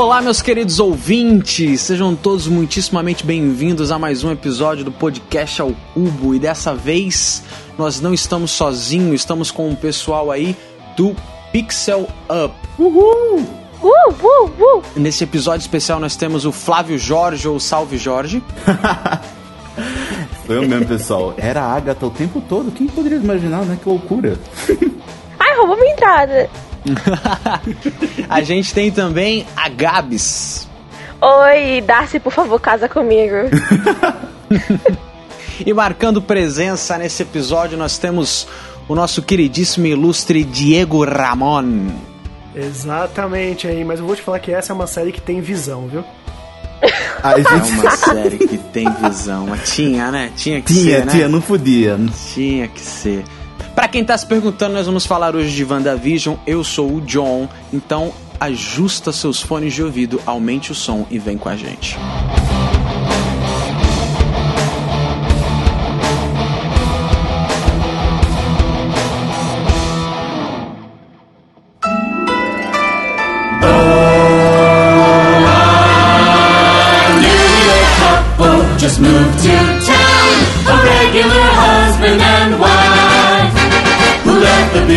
Olá, meus queridos ouvintes, sejam todos muitíssimamente bem-vindos a mais um episódio do Podcast ao Cubo. E dessa vez nós não estamos sozinhos, estamos com o pessoal aí do Pixel Up. Uh, uh, uh. Nesse episódio especial nós temos o Flávio Jorge ou Salve Jorge. Foi eu mesmo, pessoal. Era a Agatha o tempo todo. Quem poderia imaginar, né? Que loucura. Roubou minha entrada. A gente tem também a Gabs. Oi, Darcy, por favor, casa comigo. E marcando presença nesse episódio nós temos o nosso queridíssimo e ilustre Diego Ramon. Exatamente aí, mas eu vou te falar que essa é uma série que tem visão, viu? A É gente uma série que tem visão. Mas tinha, né? Tinha que tinha, ser, né? tinha, não podia. Tinha que ser. Quem tá se perguntando, nós vamos falar hoje de WandaVision. Eu sou o John, então ajusta seus fones de ouvido, aumente o som e vem com a gente. just moved to town. A regular husband and wife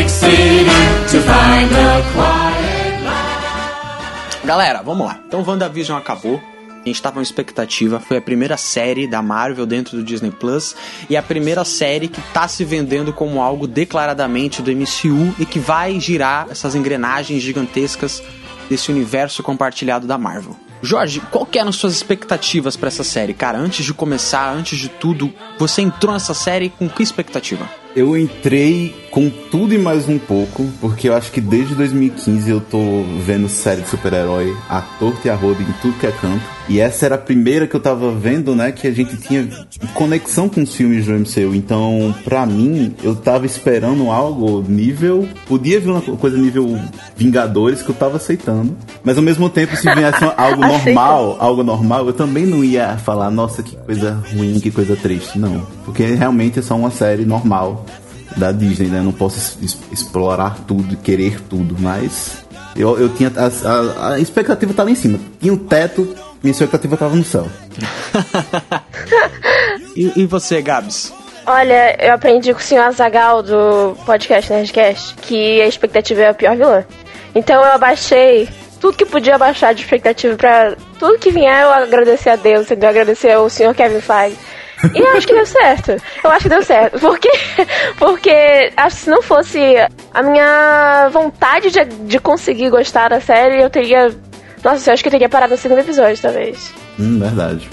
city to find a quiet life. Galera, vamos lá. Então, WandaVision acabou. A gente tava com expectativa. Foi a primeira série da Marvel dentro do Disney Plus. E a primeira série que tá se vendendo como algo declaradamente do MCU e que vai girar essas engrenagens gigantescas desse universo compartilhado da Marvel. Jorge, qual que eram suas expectativas pra essa série? Cara, antes de começar, antes de tudo, você entrou nessa série com que expectativa? Eu entrei com tudo e mais um pouco, porque eu acho que desde 2015 eu tô vendo série de super-herói a torta e a roda em tudo que é canto. E essa era a primeira que eu tava vendo, né, que a gente tinha conexão com os filmes do MCU. Então, pra mim, eu tava esperando algo nível... Podia vir uma coisa nível Vingadores que eu tava aceitando. Mas ao mesmo tempo, se viesse algo normal, algo normal, eu também não ia falar, nossa, que coisa ruim, que coisa triste. Não. Porque realmente é só uma série normal da Disney, né? Eu não posso es- explorar tudo, querer tudo, mas eu, eu tinha. A, a- a expectativa lá em cima. Tinha um teto, minha expectativa tava no céu. E, e você, Gabs? Olha, eu aprendi com o senhor Azagal do podcast Nerdcast que a expectativa é a pior vilã. Então eu abaixei tudo que podia abaixar de expectativa pra tudo que vier eu agradecer a Deus, entendeu? Agradecer ao senhor Kevin Feige. E eu acho que deu certo. Eu acho que deu certo. Porque, porque acho que se não fosse a minha vontade de, de conseguir gostar da série, eu teria. Nossa, eu acho que eu teria parado no segundo episódio, talvez. Hum, verdade.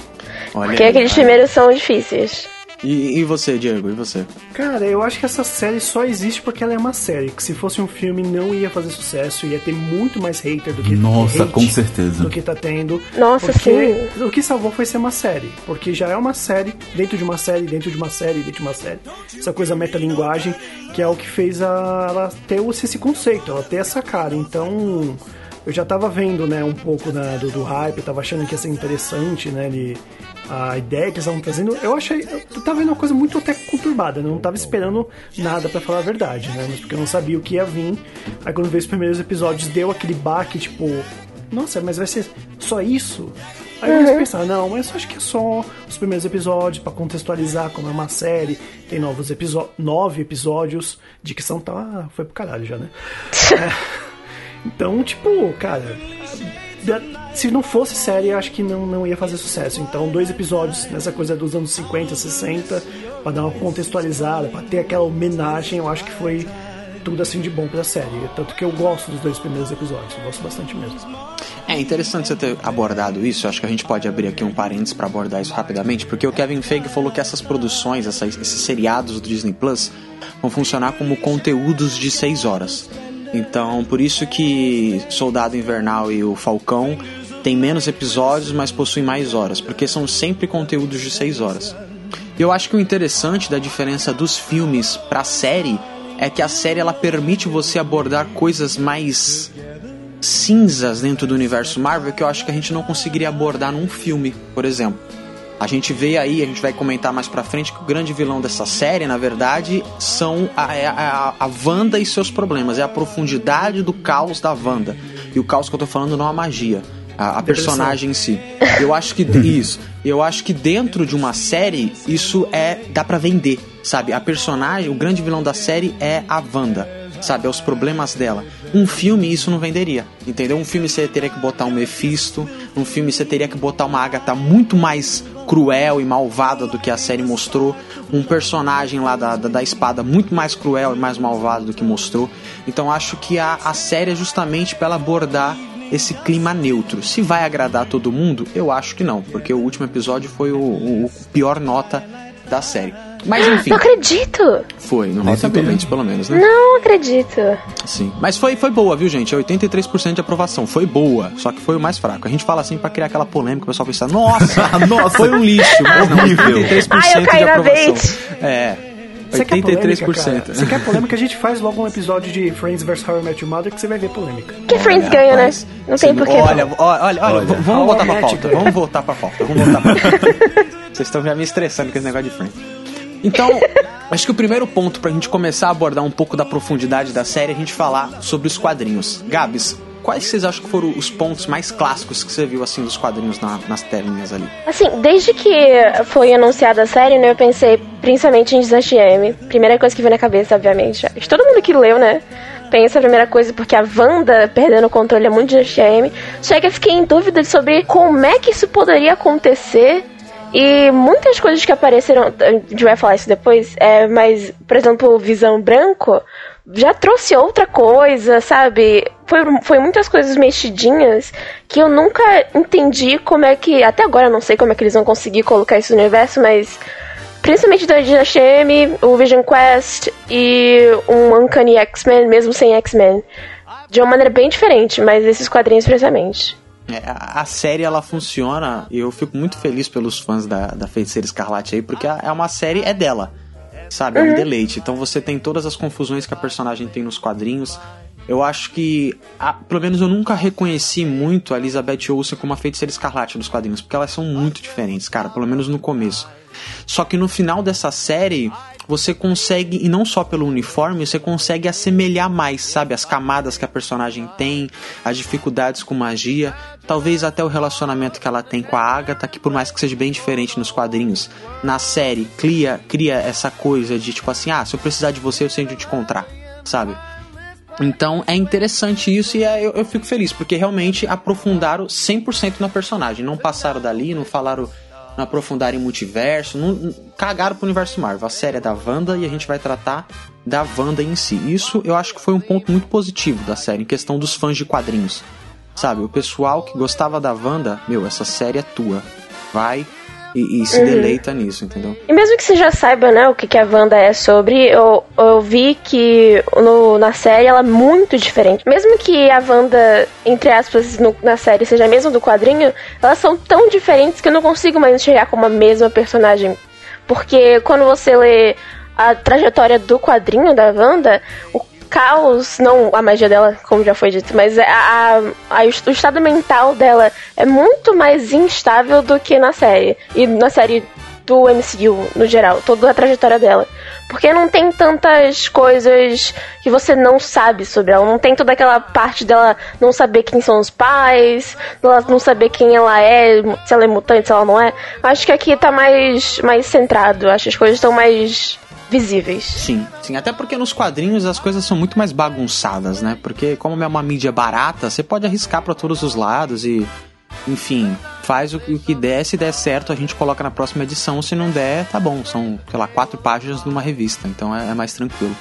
Olha Porque aí. aqueles primeiros são difíceis. E, e você, Diego? E você? Cara, eu acho que essa série só existe porque ela é uma série. Que se fosse um filme não ia fazer sucesso, ia ter muito mais hater do que Nossa, hate com certeza. do que tá tendo. Nossa, porque sim. o que salvou foi ser uma série. Porque já é uma série, dentro de uma série, dentro de uma série, dentro de uma série. Essa coisa metalinguagem, que é o que fez a, ela ter esse esse conceito, ela ter essa cara. Então, eu já tava vendo, né, um pouco da- do, do hype, tava achando que ia ser interessante, né, ele, a ideia que eles estavam trazendo. Eu achei, eu tava vendo uma coisa muito até conturbada, né, eu não tava esperando nada pra falar a verdade, né, mas porque eu não sabia o que ia vir. Aí quando veio os primeiros episódios, deu aquele baque, tipo, nossa, mas vai ser só isso? Aí eu comecei a pensar, não, mas eu acho que é só os primeiros episódios pra contextualizar como é uma série. Tem novos episódios, nove episódios. Dicção tá, foi pro caralho já, né? É. Então, tipo, cara, se não fosse série, acho que não, não ia fazer sucesso. Então, dois episódios nessa coisa dos anos 50, 60, pra dar uma contextualizada, pra ter aquela homenagem, eu acho que foi tudo assim de bom pra série. Tanto que eu gosto dos dois primeiros episódios, eu gosto bastante mesmo. É interessante você ter abordado isso. Acho que a gente pode abrir aqui um parênteses pra abordar isso rapidamente, porque o Kevin Feige falou que essas produções, essas- esses seriados do Disney Plus, vão funcionar como conteúdos de 6 horas. Então, por isso que Soldado Invernal e o Falcão têm menos episódios, mas possuem mais horas, porque são sempre conteúdos de 6 horas. Eu acho que o interessante da diferença dos filmes pra série é que a série ela permite você abordar coisas mais cinzas dentro do universo Marvel que eu acho que a gente não conseguiria abordar num filme, por exemplo. A gente vê aí, a gente vai comentar mais pra frente que o grande vilão dessa série, na verdade, são a, é a, a Wanda e seus problemas. É a profundidade do caos da Wanda. E o caos que eu tô falando não é a magia. A, a personagem em si. Eu acho que isso. Eu acho que dentro de uma série, isso é. dá pra vender. Sabe? A personagem, o grande vilão da série é a Wanda sabe? Aos problemas dela. Um filme isso não venderia, entendeu? Um filme você teria que botar um Mephisto, um filme você teria que botar uma Agatha muito mais cruel e malvada do que a série mostrou, um personagem lá da, da, da espada muito mais cruel e mais malvado do que mostrou. Então acho que a, a série é justamente para abordar esse clima neutro. Se vai agradar todo mundo, eu acho que não, porque o último episódio foi o, o, o pior nota da série. Mas enfim. Não acredito! Foi, no Rotten sabia. Tomatoes, pelo menos, né? Não acredito. Sim. Mas foi, foi boa, viu, gente? É 83% de aprovação. Foi boa, só que foi o mais fraco. A gente fala assim pra criar aquela polêmica, o pessoal pensa, nossa, nossa, foi um lixo. Mas não, Horrível. 83% Ai, eu caí de na aprovação. bait. É. Você quer polêmica, 83%. Você quer polêmica? A gente faz logo um episódio de Friends vs. How I Met Your Mother que você vai ver polêmica. Que Friends ganha, né? Não tem porquê. Olha, olha, olha, olha, vamos voltar pra pauta. Vamos voltar pra pauta. Vamos voltar pra pauta. Vocês estão já me estressando com esse negócio de Friends. Então, acho que o primeiro ponto pra gente começar a abordar um pouco da profundidade da série é a gente falar sobre os quadrinhos. Gabs, quais vocês acham que foram os pontos mais clássicos que você viu assim dos quadrinhos na- nas telinhas ali? Assim, desde que foi anunciada a série, né, eu pensei principalmente em Desastre M. Primeira coisa que veio na cabeça, obviamente. Todo mundo que leu, né, pensa a primeira coisa, porque a Wanda perdendo o controle é muito de Desastre M. Só que eu fiquei em dúvida sobre como é que isso poderia acontecer. E muitas coisas que apareceram, a gente vai falar isso depois, é, mas, por exemplo, Visão Branco já trouxe outra coisa, sabe? Foi, foi muitas coisas mexidinhas que eu nunca entendi como é que. Até agora eu não sei como é que eles vão conseguir colocar isso no universo, mas. Principalmente da Dinastia M, o Vision Quest e um Uncanny X-Men, mesmo sem X-Men. De uma maneira bem diferente, mas esses quadrinhos precisamente. É, a, série ela funciona e eu fico muito feliz pelos fãs da, da Feiticeira Escarlate aí, porque é uma série, é dela, sabe? É um deleite. Então você tem todas as confusões que a personagem tem nos quadrinhos. Eu acho que, a- pelo menos eu nunca reconheci muito a Elizabeth Olsen como a Feiticeira Escarlate nos quadrinhos, porque elas são muito diferentes, cara, pelo menos no começo. Só que no final dessa série, você consegue, e não só pelo uniforme, você consegue assemelhar mais, sabe? As camadas que a personagem tem, as dificuldades com magia, talvez até o relacionamento que ela tem com a Agatha, que por mais que seja bem diferente nos quadrinhos, na série cria, cria essa coisa de tipo assim, ah, se eu precisar de você, eu sei onde te encontrar, sabe? Então é interessante isso e é- eu, eu fico feliz, porque realmente aprofundaram 100% na personagem. Não passaram dali, não falaram, não aprofundaram em multiverso, não, não- cagaram pro universo Marvel. A série é da Wanda e a gente vai tratar da Wanda em si. Isso eu acho que foi um ponto muito positivo da série, em questão dos fãs de quadrinhos. Sabe, o pessoal que gostava da Wanda, meu, essa série é tua. Vai e, e se deleita nisso, entendeu? E mesmo que você já saiba, né, o que, que a Wanda é sobre, eu, eu vi que no- na série ela é muito diferente. Mesmo que a Wanda, entre aspas, no- na série seja a mesma do quadrinho, elas são tão diferentes que eu não consigo mais enxergar como a mesma personagem. Porque quando você lê a trajetória do quadrinho da Wanda, o caos, não a magia dela, como já foi dito, mas a, a- a- o estado mental dela é muito mais instável do que na série. E na série do MCU, no geral, toda a trajetória dela. Porque não tem tantas coisas que você não sabe sobre ela. Não tem toda aquela parte dela não saber quem são os pais, dela não saber quem ela é, se ela é mutante, se ela não é. Acho que aqui tá mais, mais centrado. Acho que as coisas estão mais visíveis. Sim, sim. Até porque nos quadrinhos as coisas são muito mais bagunçadas, né? Porque como é uma mídia barata, você pode arriscar pra todos os lados e, enfim, faz o que der. Se der certo, a gente coloca na próxima edição. Se não der, tá bom. São, sei lá, quatro páginas numa revista. Então é, é mais tranquilo.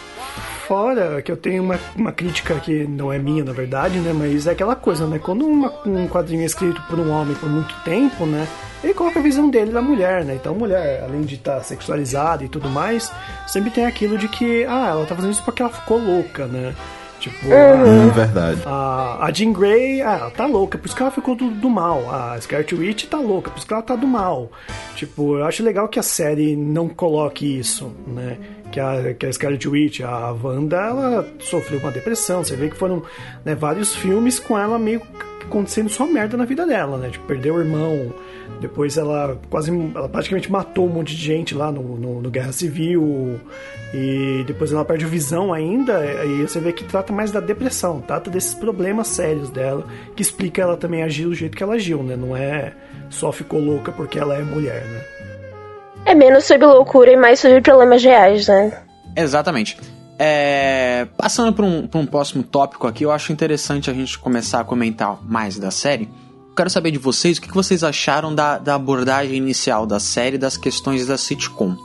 Fora que eu tenho uma, uma crítica que não é minha, na verdade, né? Mas é aquela coisa, né? Quando uma- um quadrinho é escrito por um homem por muito tempo, né? Ele coloca a visão dele da mulher, né? Então a mulher, além de estar sexualizada e tudo mais, sempre tem aquilo de que, ah, ela tá fazendo isso porque ela ficou louca, né? Tipo, Hum, verdade. a, a Jean Grey, ah, ela tá louca, por isso que ela ficou do, do mal. A Scarlet Witch tá louca, por isso que ela tá do mal. Tipo, eu acho legal que a série não coloque isso, né? Que a, que a Scarlet Witch, a Wanda, ela sofreu uma depressão. Você vê que foram né, vários filmes com ela meio acontecendo só merda na vida dela, né? Tipo, perdeu o irmão, depois ela quase, ela praticamente matou um monte de gente lá no, no, no Guerra Civil. E depois ela perde a visão ainda. E você vê que trata mais da depressão, trata desses problemas sérios dela, que explica ela também agir do jeito que ela agiu, né? Não é só ficou louca porque ela é mulher, né? É menos sobre loucura e mais sobre problemas reais, né? Exatamente. É, Passando para um, um próximo tópico aqui, eu acho interessante a gente começar a comentar mais da série. Quero saber de vocês o que que vocês acharam da, da abordagem inicial da série das questões da sitcom.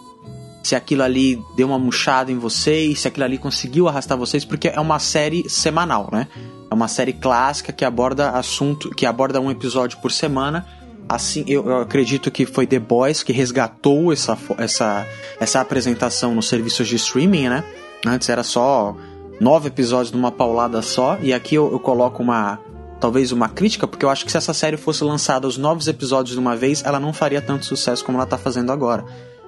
Se aquilo ali deu uma murchada em vocês, se aquilo ali conseguiu arrastar vocês, porque é uma série semanal, né? É uma série clássica que aborda assunto, que aborda um episódio por semana. Assim, eu, acredito que foi The Boys que resgatou essa, essa, essa apresentação nos serviços de streaming, né? Antes era só nove episódios numa paulada só, e aqui eu, eu coloco uma talvez uma crítica, porque eu acho que se essa série fosse lançada os novos episódios de uma vez, ela não faria tanto sucesso como ela tá fazendo agora.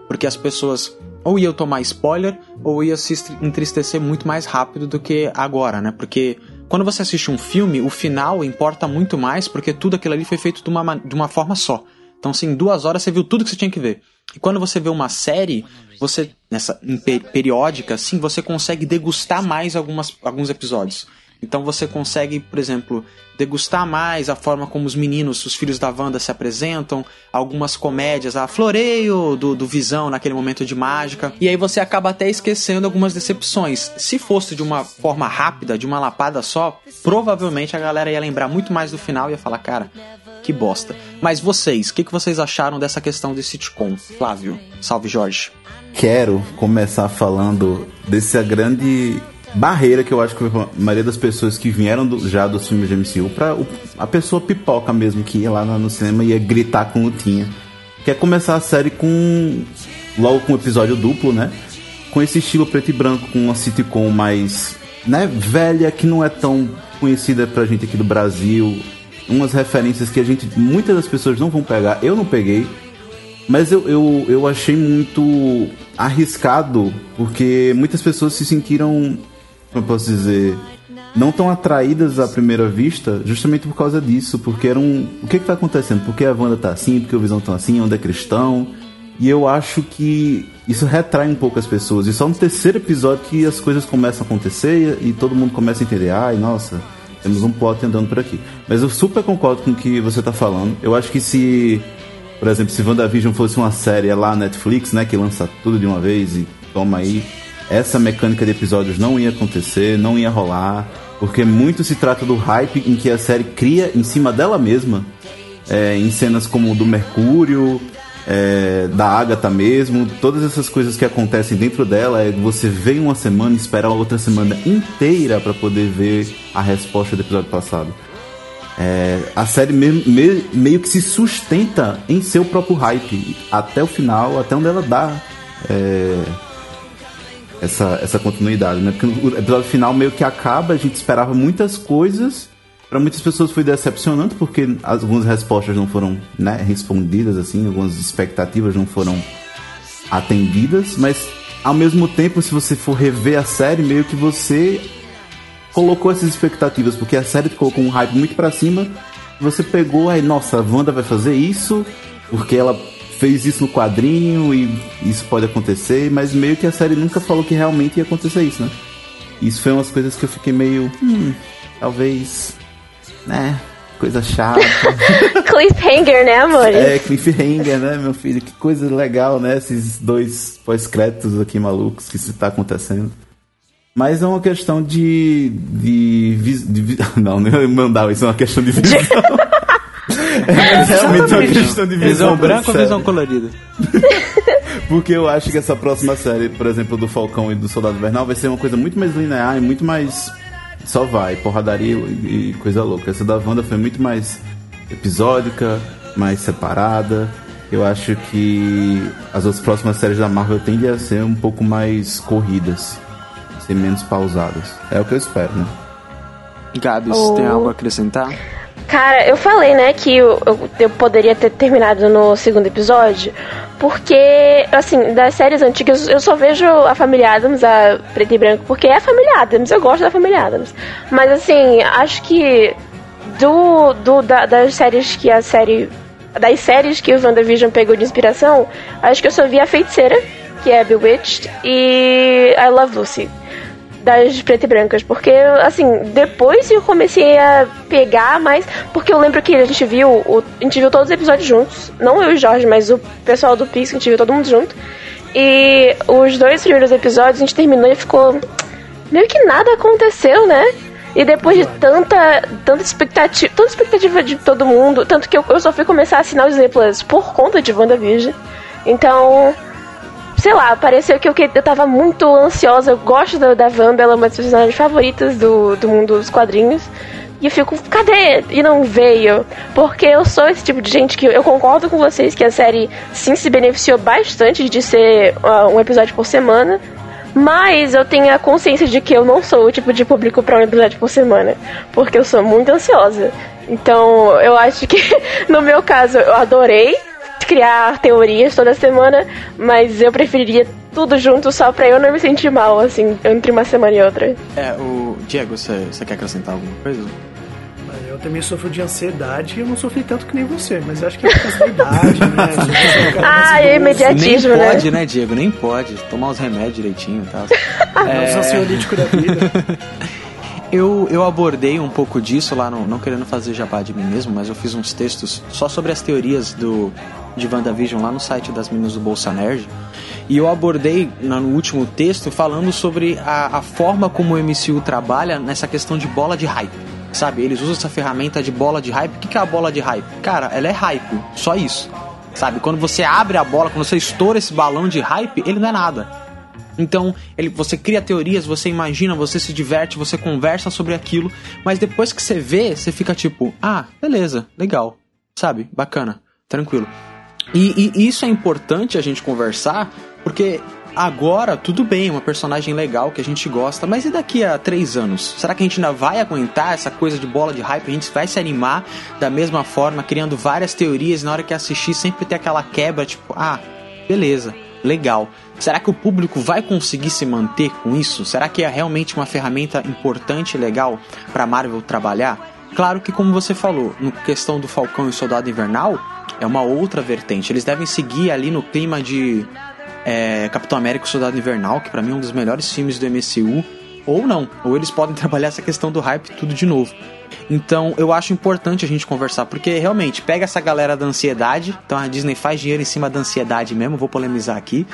Porque as pessoas ou iam tomar spoiler, ou iam se entristecer muito mais rápido do que agora, né? Porque quando você assiste um filme, o final importa muito mais, porque tudo aquilo ali foi feito de uma, ma- de uma forma só. Então, assim, em duas horas você viu tudo que você tinha que ver. E quando você vê uma série, você, nessa periódica, assim, você consegue degustar mais algumas, alguns episódios. Então você consegue, por exemplo, degustar mais a forma como os meninos, os filhos da Wanda se apresentam, algumas comédias, a floreio do, do Visão naquele momento de mágica, e aí você acaba até esquecendo algumas decepções. Se fosse de uma forma rápida, de uma lapada só, provavelmente a galera ia lembrar muito mais do final e ia falar, cara, que bosta. Mas vocês, o que, que vocês acharam dessa questão de sitcom? Flávio, salve Jorge. Quero começar falando dessa grande barreira que eu acho que a maioria das pessoas que vieram do- já dos filmes de MCU pra a pessoa pipoca mesmo que ia lá no cinema e ia gritar com lutinha. Quer começar a série com logo com um episódio duplo, né? Com esse estilo preto e branco, com uma sitcom mais né, velha que não é tão conhecida pra gente aqui do Brasil, umas referências que a gente muitas das pessoas não vão pegar. Eu não peguei, mas eu, eu, eu achei muito arriscado, porque muitas pessoas se sentiram, eu posso dizer, não tão atraídas à primeira vista, justamente por causa disso, porque era um. O que que tá acontecendo? Por que a Wanda tá assim? Por que o Visão tá assim? Onde é cristão? E eu acho que isso retrai um pouco as pessoas. E só no terceiro episódio que as coisas começam a acontecer e, e todo mundo começa a entender, ai, nossa, temos um plot andando por aqui. Mas eu super concordo com o que você tá falando. Eu acho que se, por exemplo, se WandaVision fosse uma série lá na Netflix, né, que lança tudo de uma vez e toma aí, essa mecânica de episódios não ia acontecer, não ia rolar, porque muito se trata do hype em que a série cria em cima dela mesma, é, em cenas como do Mercúrio, é, da Agatha mesmo, todas essas coisas que acontecem dentro dela, é você vem uma semana e espera outra semana inteira para poder ver a resposta do episódio passado. É, a série me- me- meio que se sustenta em seu próprio hype até o final, até onde ela dá é, essa, essa continuidade, né? Porque o episódio final meio que acaba, a gente esperava muitas coisas. Para muitas pessoas foi decepcionante porque algumas respostas não foram né, respondidas, assim, algumas expectativas não foram atendidas, mas ao mesmo tempo, se você for rever a série, meio que você colocou essas expectativas, porque a série colocou um hype muito pra cima. Você pegou aí, nossa, a Wanda vai fazer isso, porque ela fez isso no quadrinho e isso pode acontecer, mas meio que a série nunca falou que realmente ia acontecer isso, né? Isso foi umas coisas que eu fiquei meio, hum, talvez, né, coisa chata. Cliffhanger, né, amor? É, cliffhanger, né, meu filho? Que coisa legal, né? Esses dois pós-créditos aqui malucos que isso tá acontecendo. Mas é uma questão de. de, de vi- não, não ia mandar, isso é uma questão de visão. É realmente uma questão de visão. Visão da branca ou série. visão colorida? Porque eu acho que essa próxima série, por exemplo, do Falcão e do Soldado Invernal, vai ser uma coisa muito mais linear e muito mais. Só vai, porradaria e e coisa louca. Essa da Wanda foi muito mais episódica, mais separada. Eu acho que as outras próximas séries da Marvel tendem a ser um pouco mais corridas. ser menos pausadas. É o que eu espero, né? Gabs, Oh. tem algo a acrescentar? Cara, eu falei, né, que eu, eu, eu poderia ter terminado no segundo episódio, porque, assim, das séries antigas eu só vejo a Família Adams, a Preto e Branco, porque é a Família Adams, eu gosto da Família Adams. Mas, assim, acho que do, do da- das séries que a série. Das séries que o WandaVision pegou de inspiração, acho que eu só vi a Feiticeira, que é Bewitched, e I Love Lucy das preto e brancas, porque assim, depois eu comecei a pegar mais, porque eu lembro que a gente viu, o, a gente viu todos os episódios juntos, não eu e o Jorge, mas o pessoal do Pix, a gente viu todo mundo junto. E os dois primeiros episódios a gente terminou e ficou meio que nada aconteceu, né? E depois de tanta, tanta expectativa, tanta expectativa de todo mundo, tanto que eu, eu só fui começar a assinar os Disney Plus por conta de WandaVision. Então, sei lá, pareceu que eu, que eu tava muito ansiosa. Eu gosto da, da Wanda, ela é uma das personagens favoritas do, do mundo dos quadrinhos. E eu fico, cadê? E não veio. Porque eu sou esse tipo de gente que eu concordo com vocês que a série sim se beneficiou bastante de ser ah, um episódio por semana. Mas eu tenho a consciência de que eu não sou o tipo de público pra um episódio por semana. Porque eu sou muito ansiosa. Então eu acho que no meu caso eu adorei criar teorias toda semana, mas eu preferiria tudo junto só pra eu não me sentir mal, assim, entre uma semana e outra. É, o Diego, você, quer acrescentar alguma coisa? Eu também sofro de ansiedade e eu não sofri tanto que nem você, mas eu acho que é por causa da idade, né? É Ah, é imediatismo, Nem né? pode, né, Diego? Nem pode. Tomar os remédios direitinho e tal. É o ansiolítico da vida. Eu, eu abordei um pouco disso lá, no, não querendo fazer jabá de mim mesmo, mas eu fiz uns textos só sobre as teorias do, de WandaVision lá no site das meninas do Bolsa Nerd. E eu abordei no último texto falando sobre a, a forma como o MCU trabalha nessa questão de bola de hype. Sabe, eles usam essa ferramenta de bola de hype. O que é a bola de hype? Cara, ela é hype, só isso. Sabe, quando você abre a bola, quando você estoura esse balão de hype, ele não é nada. Então, ele, você cria teorias, você imagina, você se diverte, você conversa sobre aquilo, mas depois que você vê, você fica tipo, ah, beleza, legal, sabe, bacana, tranquilo. E, e isso é importante a gente conversar, porque agora tudo bem, uma personagem legal que a gente gosta, mas e daqui a três anos? Será que a gente ainda vai aguentar essa coisa de bola de hype? A gente vai se animar da mesma forma, criando várias teorias, na hora que assistir sempre ter aquela quebra, tipo, ah, beleza, legal. Será que o público vai conseguir se manter com isso? Será que é realmente uma ferramenta importante e legal para Marvel trabalhar? Claro que, como você falou, no questão do Falcão e Soldado Invernal, é uma outra vertente. Eles devem seguir ali no clima de é, Capitão América e Soldado Invernal, que pra mim é um dos melhores filmes do MCU, ou não. Ou eles podem trabalhar essa questão do hype tudo de novo. Então eu acho importante a gente conversar, porque realmente pega essa galera da ansiedade. Então a Disney faz dinheiro em cima da ansiedade mesmo, vou polemizar aqui.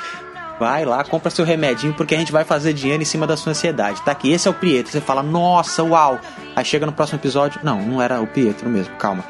Vai lá, compra seu remedinho, porque a gente vai fazer dinheiro em cima da sua ansiedade. Tá aqui, esse é o Pietro. Você fala, nossa, uau. Aí chega no próximo episódio, não, não era o Pietro mesmo, calma.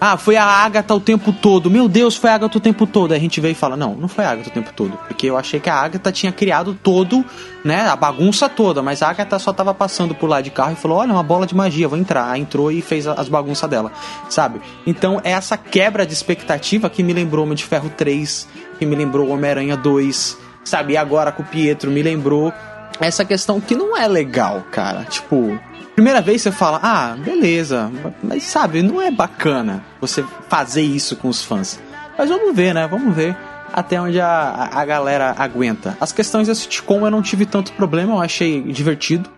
Ah, foi a Agatha o tempo todo. Meu Deus, foi a Agatha o tempo todo. Aí a gente veio e fala: Não, não foi a Agatha o tempo todo. Porque eu achei que a Agatha tinha criado todo, né? A bagunça toda. Mas a Agatha só tava passando por lá de carro e falou: Olha, uma bola de magia, vou entrar. Aí entrou e fez as bagunças dela, sabe? Então é essa quebra de expectativa que me lembrou Homem de Ferro 3, que me lembrou Homem-Aranha 2, sabe? E agora com o Pietro me lembrou essa questão que não é legal, cara. Tipo, primeira vez você fala, ah, beleza, mas sabe, não é bacana você fazer isso com os fãs. Mas vamos ver, né? Vamos ver até onde a, a galera aguenta. As questões da sitcom eu não tive tanto problema, eu achei divertido.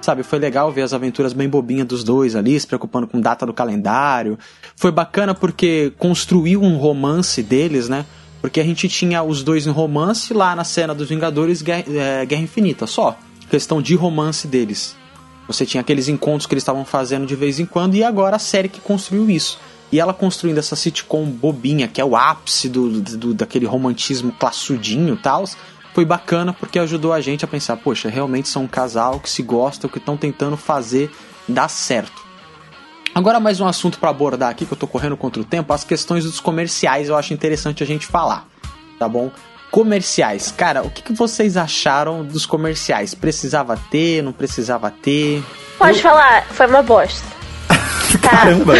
Sabe, foi legal ver as aventuras bem bobinhas dos dois ali, se preocupando com data do calendário. Foi bacana porque construiu um romance deles, né? Porque a gente tinha os dois em romance lá na cena dos Vingadores Guerra, é, Guerra Infinita, só. Questão de romance deles. Você tinha aqueles encontros que eles estavam fazendo de vez em quando e agora a série que construiu isso. E ela construindo essa sitcom bobinha, que é o ápice do, do daquele romantismo classudinho e tal, foi bacana porque ajudou a gente a pensar, poxa, realmente são um casal que se gostam, que estão tentando fazer dar certo. Agora mais um assunto para abordar aqui, que eu tô correndo contra o tempo, as questões dos comerciais eu acho interessante a gente falar, tá bom? Comerciais, cara, o que, que vocês acharam dos comerciais? Precisava ter, não precisava ter? Pode falar, foi uma bosta. Tá. Caramba!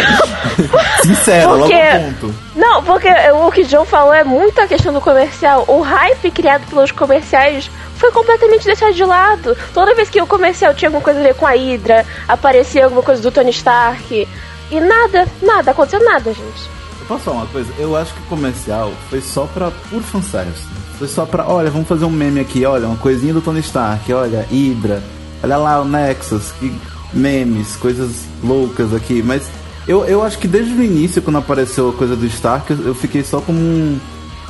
Sincero, logo Porque- ao ponto. Não, porque o que o John falou é muito a questão do comercial. O hype criado pelos comerciais foi completamente deixado de lado. Toda vez que o comercial tinha alguma coisa a ver com a Hydra, aparecia alguma coisa do Tony Stark. E nada, nada, aconteceu nada, gente. Eu posso falar uma coisa? Eu acho que o comercial foi só pra puro fanservice. Foi só pra, olha, vamos fazer um meme aqui, olha, uma coisinha do Tony Stark, olha, Hydra, olha lá o Nexus, que memes, coisas loucas aqui. Mas eu, eu acho que desde o início, quando apareceu a coisa do Stark, eu, eu fiquei só como um.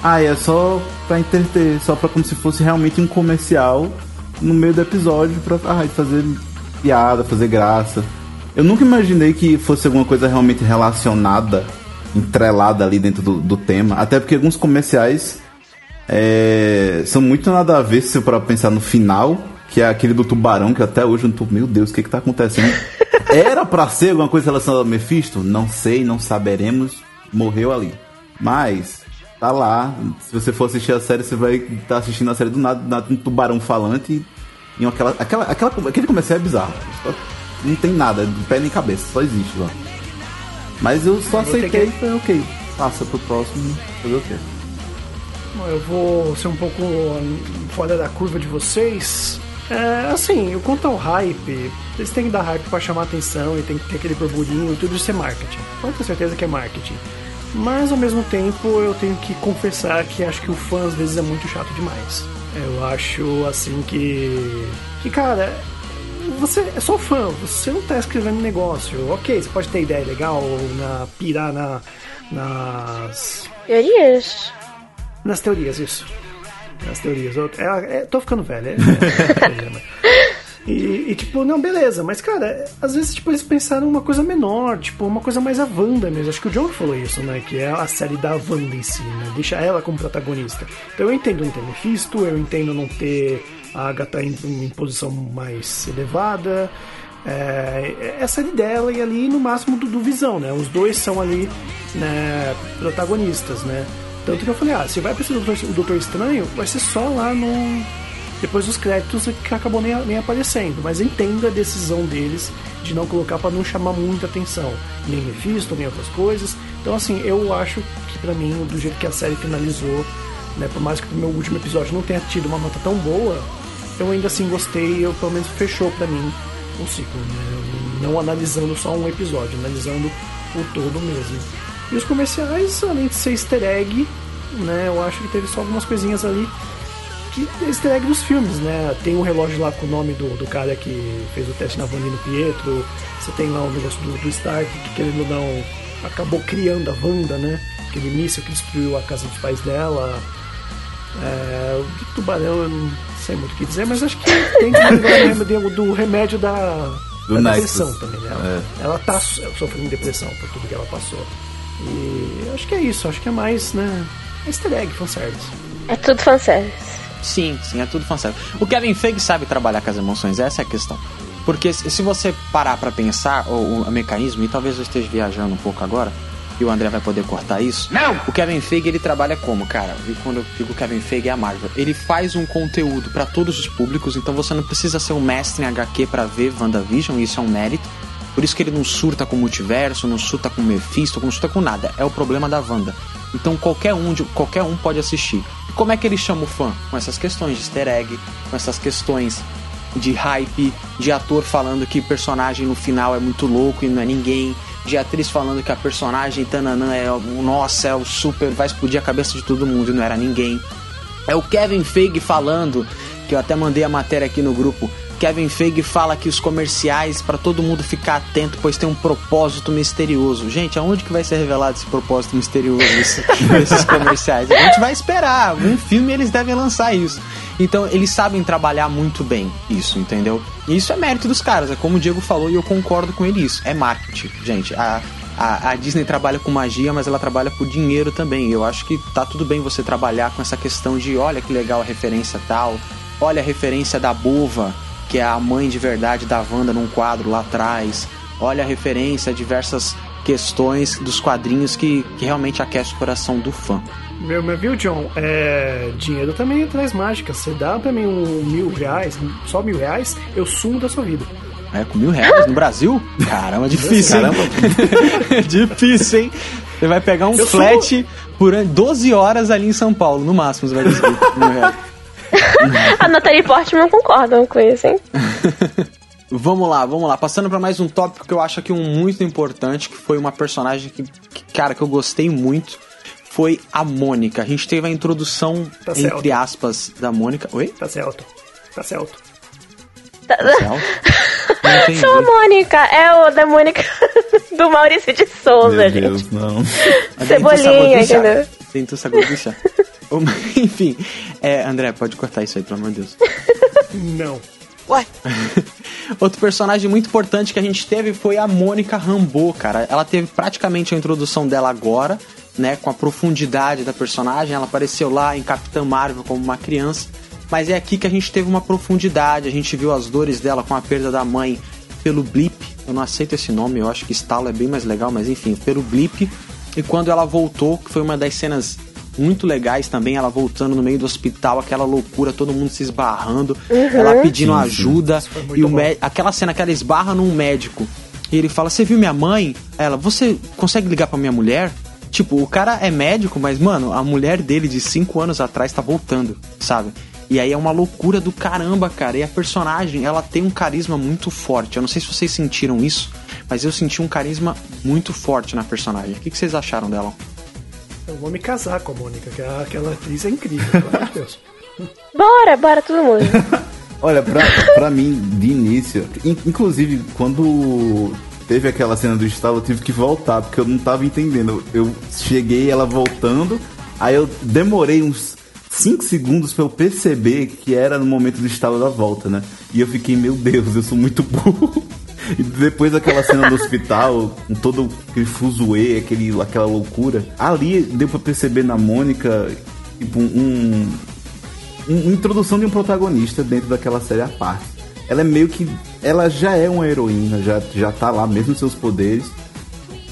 Ah, é só pra entreter, só pra como se fosse realmente um comercial no meio do episódio pra ah, fazer piada, fazer graça. Eu nunca imaginei que fosse alguma coisa realmente relacionada, entrelada ali dentro do, do tema. Até porque alguns comerciais é, são muito nada a ver se eu para pensar no final, que é aquele do tubarão, que até hoje eu não tô, meu Deus, o que que tá acontecendo? Era pra ser alguma coisa relacionada ao Mephisto? Não sei, não saberemos. Morreu ali. Mas, tá lá. Se você for assistir a série, você vai estar assistindo a série do nada, do nada um tubarão falante e aquela, aquela, aquela, aquele comercial é bizarro. Não tem nada, de pé nem cabeça, só existe lá. Mas eu só aceitei que- e falei, ok, passa pro próximo, fazer o quê? Eu vou ser um pouco fora da curva de vocês. É, assim, o quanto ao hype, eles têm que dar hype pra chamar atenção e tem que ter aquele burburinho, tudo isso é marketing. Pode ter certeza que é marketing. Mas ao mesmo tempo eu tenho que confessar que acho que o fã às vezes é muito chato demais. Eu acho assim que. Que cara, você é só fã, você não tá escrevendo negócio. Ok, você pode ter ideia legal, na, pirar na, nas Teorias. nas teorias, isso. Nas teorias. Eu, é, é, tô ficando velho, é, é, problema. E, e, tipo, não, beleza, mas cara, às vezes tipo, eles pensaram uma coisa menor, tipo, uma coisa mais a Wanda mesmo. Acho que o John falou isso, né? Que é a série da Wanda em si, né? Deixa ela como protagonista. Então eu entendo não ter Mephisto, eu entendo não ter a Agatha em, em posição mais elevada. É, é a série dela e ali no máximo do, do Visão, né? Os dois são ali né, protagonistas, né? Tanto que eu falei, ah, se vai pra Doutor, o Doutor Estranho, vai ser só lá no. Depois dos créditos que acabou nem, nem aparecendo. Mas entendo a decisão deles de não colocar pra não chamar muita atenção. Nem Mephisto, nem outras coisas. Então, assim, eu acho que pra mim, do jeito que a série finalizou, né, por mais que o meu último episódio não tenha tido uma nota tão boa, eu ainda assim gostei, eu pelo menos fechou pra mim o ciclo, né? Não analisando só um episódio, analisando o todo mesmo. E os comerciais, além de ser easter egg, né? Eu acho que teve só algumas coisinhas ali que é easter egg dos filmes, né? Tem um relógio lá com o nome do, do cara que fez o teste na Wanda e no Pietro. Você tem lá o negócio do, do Stark que querendo ou não acabou criando a Wanda, né? Aquele míssil que destruiu a casa dos pais dela. É, o tubarão eu não sei muito o que dizer, mas acho que tem que lembrar do, do remédio da, Do da depressão também, né? Ela tá so- sofrendo depressão por tudo que ela passou. E acho que é isso, acho que é mais, né? Easter egg, fanservice. É tudo fanservice. Sim, sim, é tudo fanservice. O Kevin Feige sabe trabalhar com as emoções, essa é a questão. Porque se você parar pra pensar o, o mecanismo, e talvez eu esteja viajando um pouco agora, e o André vai poder cortar isso. Não! O Kevin Feige, ele trabalha como, cara? E quando eu digo Kevin Feige é a Marvel. Ele faz um conteúdo pra todos os públicos, então você não precisa ser um mestre em HQ pra ver WandaVision, isso é um mérito. Por isso que ele não surta com o multiverso, não surta com o Mephisto, não surta com nada. É o problema da Wanda. Então qualquer um, qualquer um pode assistir. Como é que ele chama o fã? Com essas questões de easter egg, com essas questões de hype, de ator falando que personagem no final é muito louco e não é ninguém, de atriz falando que a personagem Tananã é o nossa, é o super, vai explodir a cabeça de todo mundo e não era ninguém. É o Kevin Feige falando, que eu até mandei a matéria aqui no grupo. Kevin Feige fala que os comerciais, para todo mundo ficar atento, pois tem um propósito misterioso. Gente, aonde que vai ser revelado esse propósito misterioso desse- desses comerciais? A gente vai esperar. Algum filme eles devem lançar isso. Então, eles sabem trabalhar muito bem isso, entendeu? E isso é mérito dos caras. É como o Diego falou e eu concordo com ele isso. É marketing, gente. A, a, a Disney trabalha com magia, mas ela trabalha por dinheiro também. Eu acho que tá tudo bem você trabalhar com essa questão de olha que legal a referência tal, olha a referência da Bova, que é a mãe de verdade da Wanda num quadro lá atrás, olha a referência a diversas questões dos quadrinhos que, que realmente aquece o coração do fã. Meu, meu, viu, John? É, dinheiro também traz mágica. Você dá pra mim um mil reais, só mil reais, eu sumo da sua vida. É, com mil reais no Brasil? Caramba, difícil, hein? difícil, hein? Você vai pegar um Eu flat por 12 horas ali em São Paulo, no máximo você vai conseguir. mil reais. A Natalie Portman concordam com isso, hein? Vamos lá, vamos lá. Passando pra mais um tópico que eu acho aqui um muito importante, que foi uma personagem que, que, cara, que eu gostei muito, foi a Mônica. A gente teve a introdução, Tá entre certo. aspas, da Mônica. Oi? Tá certo. Tá certo. Céu? Não entendi. Sou a Mônica, é o da Mônica do Maurício de Souza, Meu gente. Deus, não. Cebolinha, entendeu? Tentou se agudichar. Enfim, é, André, pode cortar isso aí, pelo amor de Deus. Não. Outro personagem muito importante que a gente teve foi a Mônica Rambeau, cara. Ela teve praticamente a introdução dela agora, né? Com a profundidade da personagem. Ela apareceu lá em Capitã Marvel como uma criança. Mas é aqui que a gente teve uma profundidade. A gente viu as dores dela com a perda da mãe pelo blip. Eu não aceito esse nome, eu acho que estalo é bem mais legal, mas enfim, pelo blip. E quando ela voltou, que foi uma das cenas muito legais também, ela voltando no meio do hospital, aquela loucura, todo mundo se esbarrando, ela pedindo ajuda e o aquela cena que ela esbarra num médico e ele fala: "Você viu minha mãe?" Ela: "Você consegue ligar pra minha mulher?" Tipo, o cara é médico, mas mano, a mulher dele de 5 anos atrás tá voltando, sabe? E aí é uma loucura do caramba, cara. E a personagem, ela tem um carisma muito forte. Eu não sei se vocês sentiram isso, mas eu senti um carisma muito forte na personagem. O que que vocês acharam dela? Eu vou me casar com a Mônica, que a- aquela atriz é incrível, pelo amor de Deus. Bora, bora todo mundo. Olha, pra, pra mim, de início, in- inclusive, quando teve aquela cena do estalo, eu tive que voltar, porque eu não tava entendendo. Eu cheguei ela voltando, aí eu demorei uns 5 segundos pra eu perceber que era no momento do estalo da volta, né? E eu fiquei, meu Deus, eu sou muito burro. E depois aquela cena do hospital, com todo aquele fuzuê, aquele, aquela loucura. Ali deu pra perceber na Mônica, tipo, um, um- uma introdução de um protagonista dentro daquela série à parte. Ela é meio que. Ela já é uma heroína, já, já tá lá, mesmo seus poderes.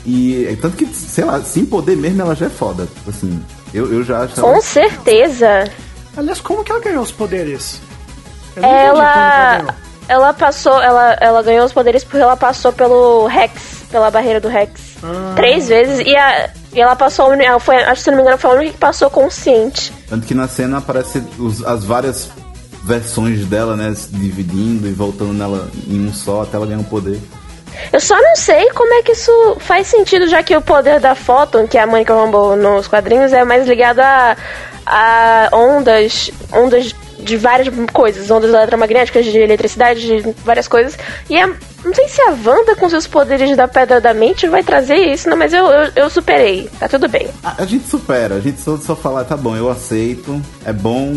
E é tanto que, sei lá, sem poder mesmo ela já é foda. Assim, eu, eu já acho. ela- Com certeza. Aliás, como que ela ganhou os poderes? Eu Ela. Ela passou. Ela, ela ganhou os poderes porque ela passou pelo Rex, pela barreira do Rex. Ah. Três vezes. E, a, e ela passou. ela Foi, acho que se não me engano, foi a única que passou consciente. Tanto que na cena aparece os- as várias versões dela, né? Se dividindo e voltando nela em um só até ela ganhar um poder. Eu só não sei como é que isso faz sentido, já que o poder da Photon, que é a Monica Rambeau nos quadrinhos, é mais ligado a, a ondas, ondas de várias coisas, ondas eletromagnéticas, de eletricidade, de várias coisas. E é, não sei se a Wanda, com seus poderes da Pedra da Mente, vai trazer isso, não, mas eu, eu, eu superei, tá tudo bem. A, a gente supera, a gente só, só fala, tá bom, eu aceito, é bom,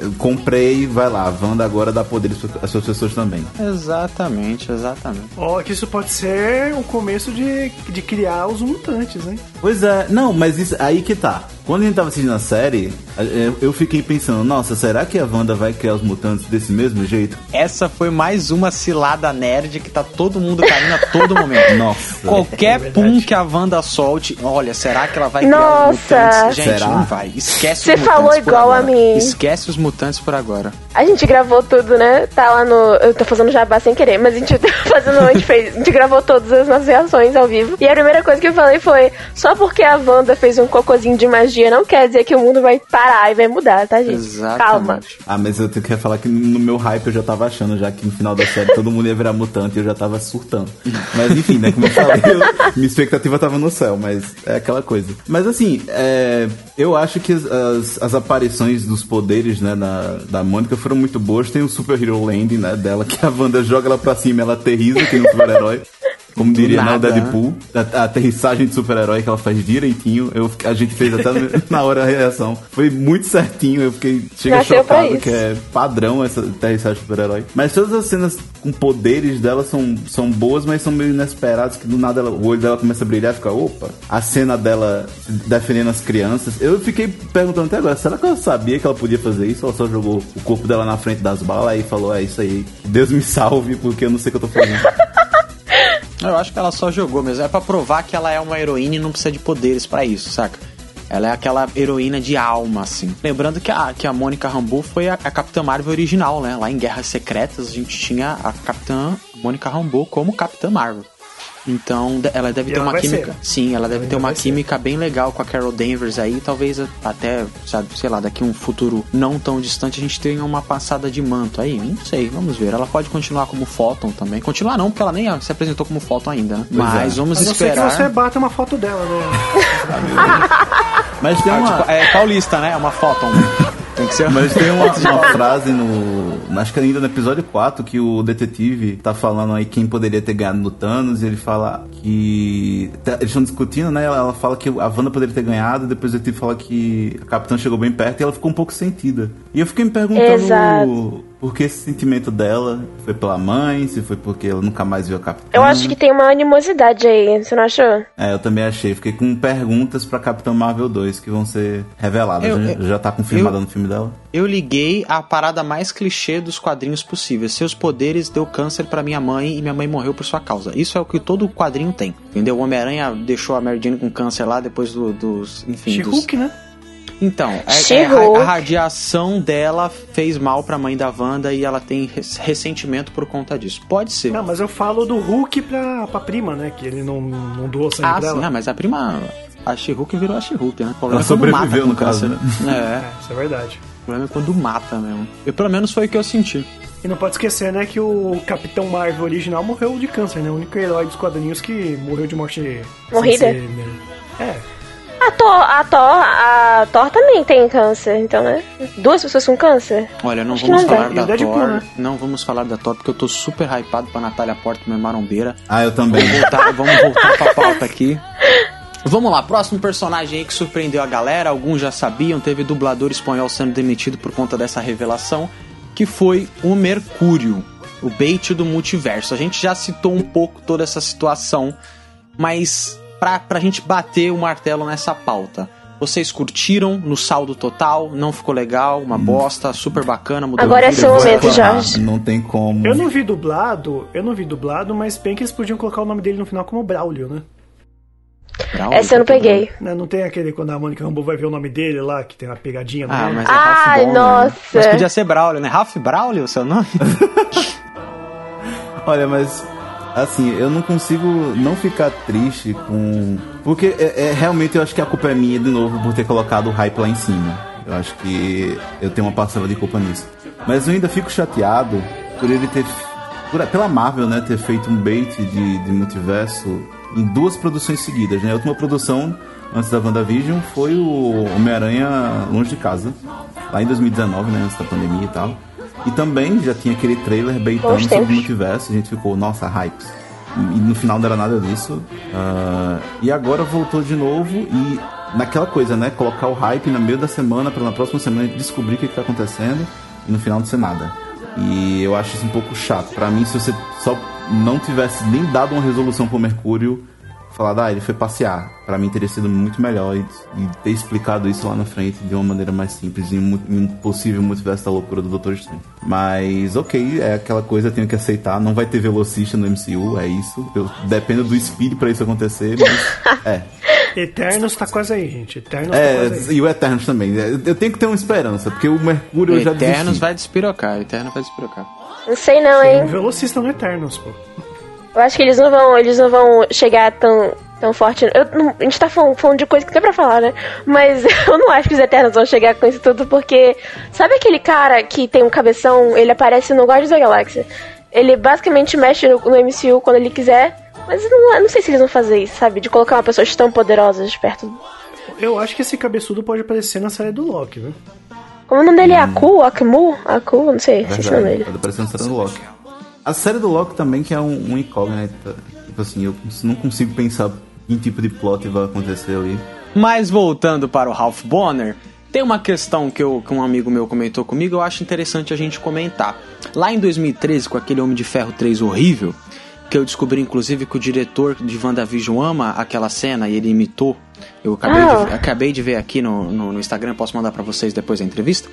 eu comprei, vai lá, Wanda agora dá poderes às suas pessoas também. Exatamente, exatamente. Ó, que isso pode ser o começo de, de criar os mutantes, hein? Pois é, não, mas isso aí que tá. Quando a gente tava assistindo a série, a- eu- eu fiquei pensando, nossa, será que a Wanda vai criar os mutantes desse mesmo jeito? Essa foi mais uma cilada nerd que tá todo mundo caindo a todo momento. Nossa. Qualquer É pum que a Wanda solte, olha, será que ela vai criar Nossa. os mutantes? Gente, Será? não vai. Esquece Você os mutantes falou por igual a mim. Esquece os mutantes por agora. A gente gravou tudo, né? Tá lá no. Eu tô fazendo jabá sem querer, mas a gente tá fazendo. A gente, fez, a gente gravou todas as nossas reações ao vivo. E a primeira coisa que eu falei foi: só porque a Wanda fez um cocôzinho de magia não quer dizer que o mundo vai parar e vai mudar, tá, gente? Exatamente. Calma. Ah, mas eu tenho que falar que no meu hype eu já tava achando já que no final da série todo mundo ia virar mutante e eu já tava surtando. Mas enfim, né, como eu falei, eu- minha expectativa tava no céu, mas é aquela coisa. Mas assim, é, eu acho que as, as, as aparições dos poderes, né, da, da Mônica foram muito boas. Tem o Super Hero Land, né, dela, que a Wanda joga ela pra cima ela aterriza, que nem um super-herói. Como diria né, nada, Deadpool, a, aterrissagem de super-herói que ela faz direitinho. Eu, a gente fez até na hora da reação. Foi muito certinho, eu fiquei chega chocado que é padrão essa aterrissagem de super-herói. Mas todas as cenas com poderes dela são, são boas, mas são meio inesperadas, que do nada ela- o olho dela começa a brilhar e fica, opa. A cena dela defendendo as crianças. Eu fiquei perguntando até agora, será que ela sabia que ela podia fazer isso? Ela só jogou o corpo dela na frente das balas e falou, é isso aí, Deus me salve, porque eu não sei o que eu tô fazendo. Eu acho que ela só jogou mesmo. É pra provar que ela é uma heroína e não precisa de poderes pra isso, saca? Ela é aquela heroína de alma, assim. Lembrando que a, que a Mônica Rambeau foi a, a Capitã Marvel original, né? Lá em Guerras Secretas a gente tinha a Capitã Mônica Rambeau como Capitã Marvel. Então ela deve E ter ela uma química. ser. Sim, ela deve Ela ter uma vai ser. química bem legal com a Carol Danvers aí. Talvez até, sabe, sei lá, daqui a um futuro não tão distante a gente tenha uma passada de manto aí. Não sei, vamos ver. Ela pode continuar como Photon também. Continuar não, porque ela nem se apresentou como Photon ainda, né? Mas é. vamos A não ser que esperar. você bata uma foto dela, né? Mas tem Ah, uma, tipo, é paulista, né? É uma Photon. Tem que ser Mas tem uma, uma frase no. Acho que ainda no episódio 4 que o detetive tá falando aí quem poderia ter ganhado no Thanos e ele fala que. tá- Eles estão discutindo, né? Ela, ela fala que a Wanda poderia ter ganhado, depois o detetive fala que a capitã chegou bem perto e ela ficou um pouco sentida. E eu fiquei me perguntando Exato. Por que esse sentimento dela. Foi pela mãe, se foi porque ela nunca mais viu a capitã. Eu acho que tem uma animosidade aí, você não achou? É, eu também achei. Fiquei com perguntas pra Capitã Marvel 2 que vão ser reveladas. Eu- já, eu- já tá confirmada eu- no filme dela. Eu liguei a parada mais clichê dos quadrinhos possível. Seus poderes deu câncer pra minha mãe e minha mãe morreu por sua causa. Isso é o que todo quadrinho tem. Entendeu? O Homem-Aranha deixou a Mary Jane com câncer lá depois do- dos. Enfim. dos... She-Hulk, né? Então, é, é, a, a radiação dela fez mal pra mãe da Wanda e ela tem res- ressentimento por conta disso. Pode ser. Não, mas eu falo do Hulk pra, pra prima, né? Que ele não, não doou sangue ah, dela. sim, ah, mas a prima. A She-Hulk virou a She-Hulk, né? O problema Ela é quando sobreviveu, mata no caso, câncer. É, É, isso é verdade. o problema é quando mata mesmo. E pelo menos foi o que eu senti. E não pode esquecer, né, que o Capitão Marvel original morreu de câncer, né? O único herói dos quadrinhos que morreu de morte... sem Morrida? ser, né? É, A Thor, a Thor, a Thor também tem câncer, então, né? Duas pessoas com câncer. Olha, não Acho vamos não falar dá. da Thor. né? Não vamos falar da Thor, porque eu tô super hypado pra Natália Portman marombeira. Ah, eu também. Vamos voltar, vamos voltar pra pauta aqui. Vamos lá, próximo personagem aí que surpreendeu a galera, alguns já sabiam, teve dublador espanhol sendo demitido por conta dessa revelação, que foi o Mercúrio, o bait do multiverso. A gente já citou um pouco toda essa situação, mas pra, pra gente bater o martelo nessa pauta. Vocês curtiram no saldo total? Não ficou legal? Uma bosta, super bacana, mudou Agora é seu momento, coisa. Jorge. Não tem como. Eu não vi dublado, eu não vi dublado, mas bem que eles podiam colocar o nome dele no final como Braulio, né? Braulio, Essa eu não peguei. Né, Não tem aquele quando a Mônica Rambeau vai ver o nome dele lá, que tem uma pegadinha no Ah, nome? mas é Ai, Ralph Ballmer. nossa. Mas podia ser Braulio, né? Ralph Braulio, seu nome? Olha, mas assim, eu não consigo não ficar triste com. Porque é, é- realmente eu acho que a culpa é minha de novo por ter colocado o hype lá em cima. Eu acho que eu tenho uma parcela de culpa nisso. Mas eu ainda fico chateado por ele ter. por- pela Marvel, né, ter feito um bait de, de multiverso em duas produções seguidas, né? A última produção antes da WandaVision foi o Homem-Aranha Longe de Casa, lá em 2019, né, antes da pandemia e tal. E também já tinha aquele trailer baitando Bons sobre o multiverso, a gente ficou, nossa, hypes. E no final não era nada disso. Ah, e agora voltou de novo e naquela coisa, né? Colocar o hype no meio da semana para na próxima semana descobrir o que, que tá acontecendo e no final não ser nada. E eu acho isso um pouco chato. Pra mim, se você só não tivesse nem dado uma resolução pro Mercúrio, falado, ah, ele foi passear. Pra mim teria sido muito melhor e, e ter explicado isso lá na frente de uma maneira mais simples, um, em um possível multiverso da loucura do Doutor Estranho. Mas, ok, é aquela coisa, eu tenho que aceitar. Não vai ter velocista no MCU, é isso. Eu dependo do Speed pra isso acontecer, mas. é. Eternos tá quase aí, gente. Eternos tá É, quase aí. e o Eternos também. Eu eu tenho que ter uma esperança, porque o Mercúrio eu já Eternos desisti. vai despirocar, Eterno vai despirocar. Não sei não, Tem um hein? velocista no Eternos, pô. Eu acho que eles não vão, eles não vão chegar tão, tão forte. Eu, não- a gente tá falando, falando de coisa que tem pra falar, né? Mas eu não acho que os Eternos vão chegar com isso tudo, porque. Sabe aquele cara que tem um cabeção, ele aparece no Guardiões da Galáxia? Ele basicamente mexe no, no MCU quando ele quiser. Mas eu não, não sei se eles vão fazer isso, sabe? De colocar uma pessoas tão poderosas perto. Eu acho que esse cabeçudo pode aparecer na série do Loki, né? Como o nome dele é Aku? Akmu? Aku? Não sei, não sei se é o nome dele. pode aparecer na série do Loki. A série do Loki também, que é um, um incógnita. Tipo assim, eu não consigo pensar em que tipo de plot vai acontecer ali. Mas voltando para o Ralph Bonner, tem uma questão que, eu- que um amigo meu comentou comigo, eu acho interessante a gente comentar. Lá em 2013, com aquele Homem de Ferro 3 horrível, que eu descobri inclusive que o diretor de WandaVision ama aquela cena e ele imitou. Eu acabei, Ah. de, acabei de ver aqui no, no, no Instagram, posso mandar pra vocês depois da entrevista.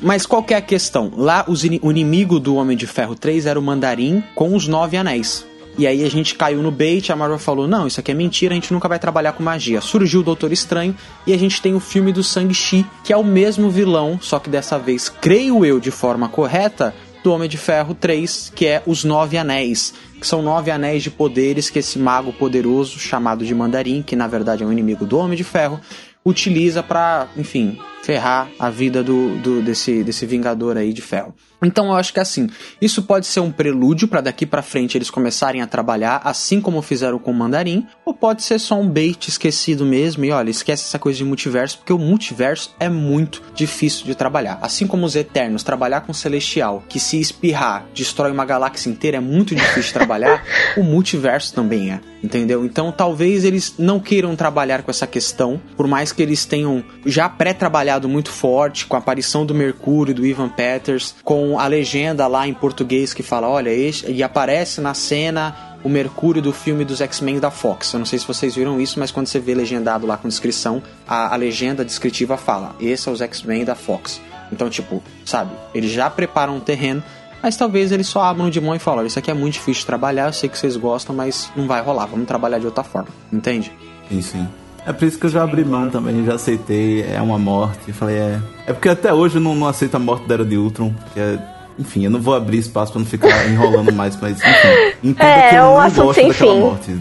Mas qual é a questão? Lá ini- o inimigo do Homem de Ferro 3 era o Mandarim com os Nove Anéis. E aí a gente caiu no bait, a Marvel falou: não, isso aqui é mentira, a gente nunca vai trabalhar com magia. Surgiu o Doutor Estranho e a gente tem o filme do Shang-Chi, que é o mesmo vilão, só que dessa vez, creio eu, de forma correta, do Homem de Ferro 3, que é os Nove Anéis. que são nove anéis de poderes que esse mago poderoso, chamado de Mandarim, que na verdade é um inimigo do Homem de Ferro, utiliza pra, enfim, ferrar a vida do, do- desse, desse Vingador aí de ferro. Então eu acho que assim, isso pode ser um prelúdio pra daqui pra frente eles começarem a trabalhar assim como fizeram com o Mandarim, ou pode ser só um bait esquecido mesmo e olha, esquece essa coisa de multiverso, porque o multiverso é muito difícil de trabalhar. Assim como os Eternos, trabalhar com o Celestial, que se espirrar, destrói uma galáxia inteira, é muito difícil de trabalhar, o multiverso também é, entendeu? Então talvez eles não queiram trabalhar com essa questão, por mais que eles tenham já pré-trabalhado muito forte com a aparição do Mercúrio, do Ivan Peters, com a legenda lá em português que fala, olha, e aparece na cena o Mercúrio do filme dos X-Men da Fox. Eu não sei se vocês viram isso, mas quando você vê legendado lá com descrição, a, a legenda descritiva fala: esse é os X-Men da Fox. Então, tipo, sabe, eles já preparam um terreno, mas talvez eles só abram de mão e falam: isso aqui é muito difícil de trabalhar, eu sei que vocês gostam, mas não vai rolar, vamos trabalhar de outra forma, entende? Sim, sim. É por isso que eu já abri mão também, já aceitei, é uma morte. Falei, é. É porque até hoje eu não, não aceito a morte da Era de Ultron, que é. Enfim, eu não vou abrir espaço pra não ficar enrolando mais, mas enfim. Entenda É, que eu é um não assunto gosto sem daquela fim. morte.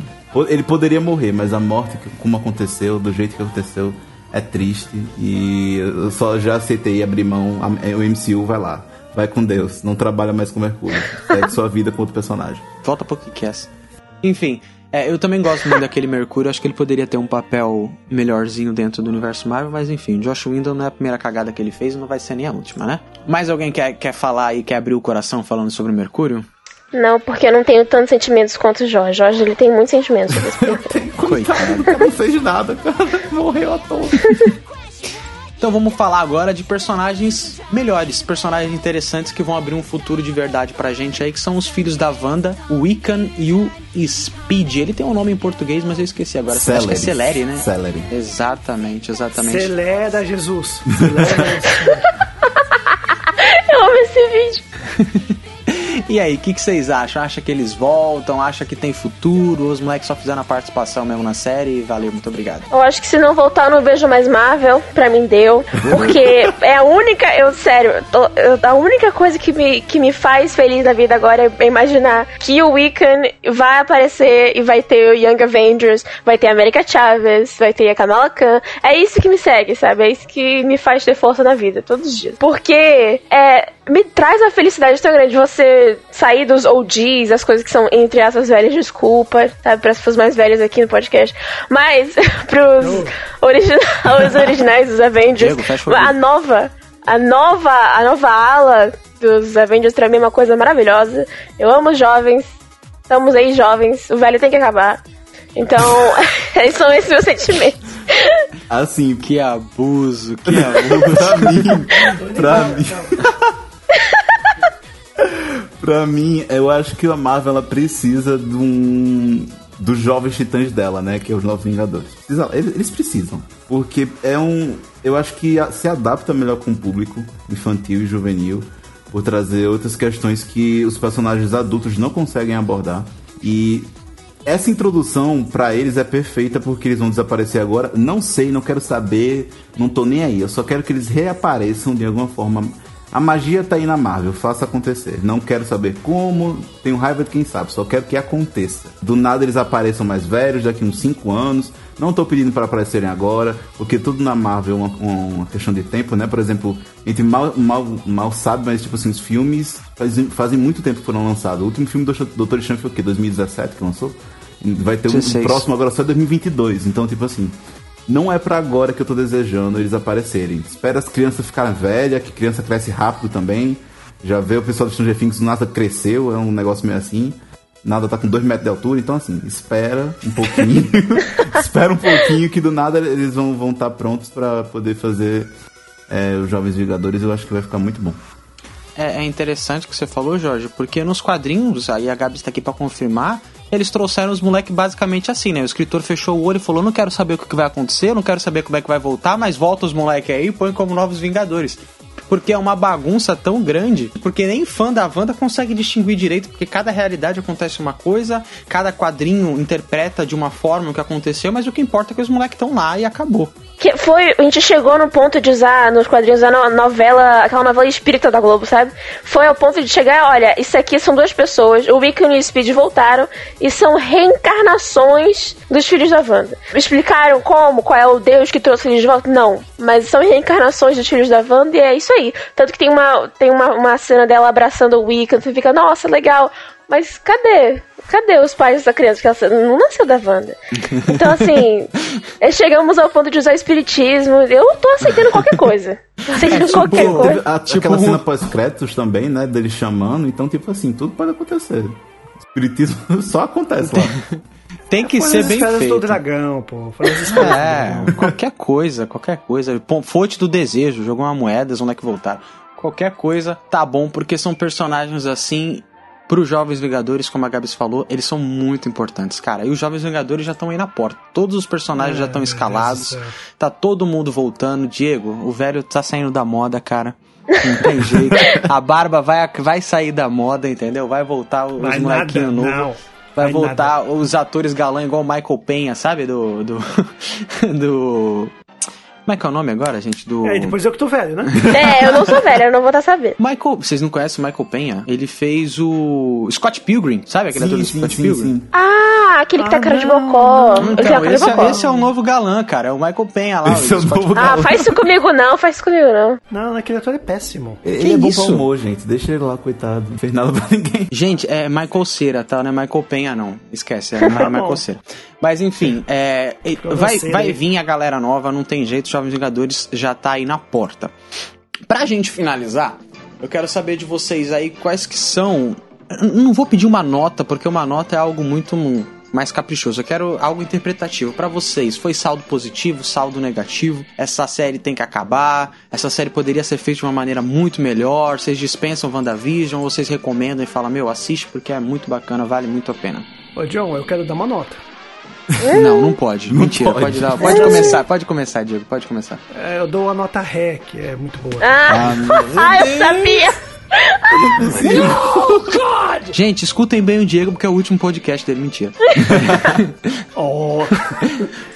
Ele poderia morrer, mas a morte, como aconteceu, do jeito que aconteceu, é triste. E eu só já aceitei abrir mão. a- O MCU vai lá. Vai com Deus. Não trabalha mais com Mercúrio. Segue sua vida com outro personagem. Volta pro que quer. Enfim, é, eu também gosto muito daquele Mercúrio. Acho que ele poderia ter um papel melhorzinho dentro do universo Marvel, mas enfim, Josh Whedon não é a primeira cagada que ele fez e não vai ser nem a última, né? Mais alguém quer, quer falar e quer abrir o coração falando sobre o Mercúrio? Não, porque eu não tenho tantos sentimentos quanto o Jorge. Jorge, ele tem muitos sentimentos sobre esse filme. Coitado. Cara não fez nada, cara. Morreu à toa. Então vamos falar agora de personagens melhores, personagens interessantes que vão abrir um futuro de verdade pra gente aí, que são os filhos da Wanda, o Wiccan e o Speed. Ele tem um nome em português, mas eu esqueci agora. Acho que é Celery, né? Celery. Exatamente, exatamente. Celera Jesus. Celera Jesus. Eu amo esse vídeo. E aí, o que, que vocês acham? Acha que eles voltam? Acha que tem futuro? Os moleques só fizeram a participação mesmo na série? Valeu, muito obrigado. Eu acho que se não voltar, eu não vejo mais Marvel. Pra mim deu. Porque é a única. Eu, sério, eu a única coisa que me, que me faz feliz na vida agora é imaginar que o Wiccan vai aparecer e vai ter o Young Avengers, vai ter a América Chaves, vai ter a Kamala Khan. É isso que me segue, sabe? É isso que me faz ter força na vida, todos os dias. Porque é, me traz uma felicidade tão grande você sair dos OGs, as coisas que são, entre aspas, velhas, desculpa, sabe? Para as pessoas mais velhas aqui no podcast. Mas, pros origina os originais dos Avengers, Diego, a nova, a nova, a nova ala dos Avengers pra mim é uma coisa maravilhosa. Eu amo os jovens, estamos aí jovens, o velho tem que acabar. Então, esses são esses meus sentimentos. Assim, Que abuso, que abuso. pra mim, pra mim. Pra mim, eu acho que a Marvel ela precisa de um dos jovens titãs dela, né, que é os Novos Vingadores. Eles, precisam, porque é um, eu acho que se adapta melhor com o público infantil e juvenil, por trazer outras questões que os personagens adultos não conseguem abordar e essa introdução pra eles é perfeita porque eles vão desaparecer agora. Não sei, não quero saber, não tô nem aí. Eu só quero que eles reapareçam de alguma forma. A magia tá aí na Marvel, faça acontecer. Não quero saber como, tenho raiva de quem sabe, só quero que aconteça. Do nada eles apareçam mais velhos, daqui uns 5 anos. Não tô pedindo para aparecerem agora, porque tudo na Marvel é uma, uma questão de tempo, né? Por exemplo, a gente mal, mal, mal sabe, mas tipo assim, os filmes fazem, fazem muito tempo que foram lançados. O último filme do Doutor Estranho foi o quê? 2017 que lançou? Vai ter um 16. próximo agora só em 2022. Então, tipo assim, não é pra agora que eu tô desejando eles aparecerem. Espera as crianças ficarem velhas, que criança cresce rápido também. Já vê o pessoal do Stranger Things, nada cresceu, é um negócio meio assim. Nada tá com 2 metros de altura, então assim, espera um pouquinho. espera um pouquinho que do nada eles vão estar vão tá prontos pra poder fazer é, os Jovens Vingadores. Eu acho que vai ficar muito bom. É, é interessante o que você falou, Jorge, porque nos quadrinhos, aí a Gabi está aqui pra confirmar, eles trouxeram os moleques basicamente assim, né? O escritor fechou o olho e falou: não quero saber o que vai acontecer, não quero saber como é que vai voltar, mas volta os moleques aí e põe como novos Vingadores. Porque é uma bagunça tão grande, porque nem fã da Wanda consegue distinguir direito, porque cada realidade acontece uma coisa, cada quadrinho interpreta de uma forma o que aconteceu, mas o que importa é que os moleques estão lá e acabou. Que foi. A gente chegou no ponto de usar nos quadrinhos a no- novela, aquela novela espírita da Globo, sabe? Foi ao ponto de chegar, olha, isso aqui são duas pessoas, o Wiccan e o Speed voltaram e são reencarnações dos filhos da Wanda. Explicaram como, qual é o Deus que trouxe eles de volta? Não. Mas são reencarnações dos filhos da Wanda e é isso aí. Tanto que tem uma, tem uma, uma cena dela abraçando o Wiccan, você fica, nossa, legal. Mas cadê? Cadê os pais dessa criança? Que ela não nasceu da Wanda. Então, assim, é, chegamos ao ponto de usar espiritismo. Eu tô aceitando qualquer coisa. Aceitando qualquer Teve coisa. a- Tipo aquela cena pós-créditos também, né? Dele chamando. Então, tipo assim, tudo pode acontecer. Espiritismo só acontece lá. Tem que Foi ser bem esferas do feito. dragão, pô. É, qualquer coisa, qualquer coisa. Fonte do desejo, jogou uma moeda, onde é que voltaram. Qualquer coisa tá bom, porque são personagens assim. Para os Jovens Vingadores, como a Gabs falou, eles são muito importantes, cara. E os Jovens Vingadores já estão aí na porta. Todos os personagens já estão escalados. Tá todo mundo voltando. Diego, o velho tá saindo da moda, cara. Não tem jeito. A barba vai, vai sair da moda, entendeu? Vai voltar os Vai molequinhos nada, novos. Vai, voltar os atores galã igual o Michael Penha, sabe? Do. Do. do... Como é que é o nome agora, gente? Do. Aí, depois eu que tô velho, né? É, eu não sou velha, eu não vou estar sabendo. Michael. Vocês não conhecem o Michael Penha? Ele fez o. Scott Pilgrim, sabe aquele ator do Scott Pilgrim? Ah, aquele que tá cara de bocó. Ele Então, de esse, bocó. é, esse é o novo galã, cara. É o Michael Penha lá. Esse é o Scott novo Ah, faz isso comigo não, faz isso comigo não. Não, aquele ator é péssimo. Ele Que é bom pra humor, gente. Deixa ele lá, coitado. Não fez nada pra ninguém. Gente, é Michael Cera, tá? Não é Michael Penha, não. Esquece, é, não é Michael Cera. Mas enfim, é, vai, vai vir a galera nova, não tem jeito, Jovens Vingadores já tá aí na porta. Pra gente finalizar, eu quero saber de vocês aí quais que são. eu Não vou pedir uma nota, porque uma nota é algo muito mais caprichoso. Eu quero algo interpretativo. Pra vocês, foi saldo positivo, saldo negativo? Essa série tem que acabar? Essa série poderia ser feita de uma maneira muito melhor? Vocês dispensam WandaVision vocês recomendam e falam, meu, assiste porque é muito bacana, vale muito a pena? Ô, John, eu quero dar uma nota. Não, não pode. Mentira, pode, pode. dar. Pode começar, pode começar, Diego, pode começar. É, eu dou a nota Ré, que é muito boa. Ah, ah eu sabia. Gente, escutem bem o Diego porque é o último podcast dele, mentira. Oh,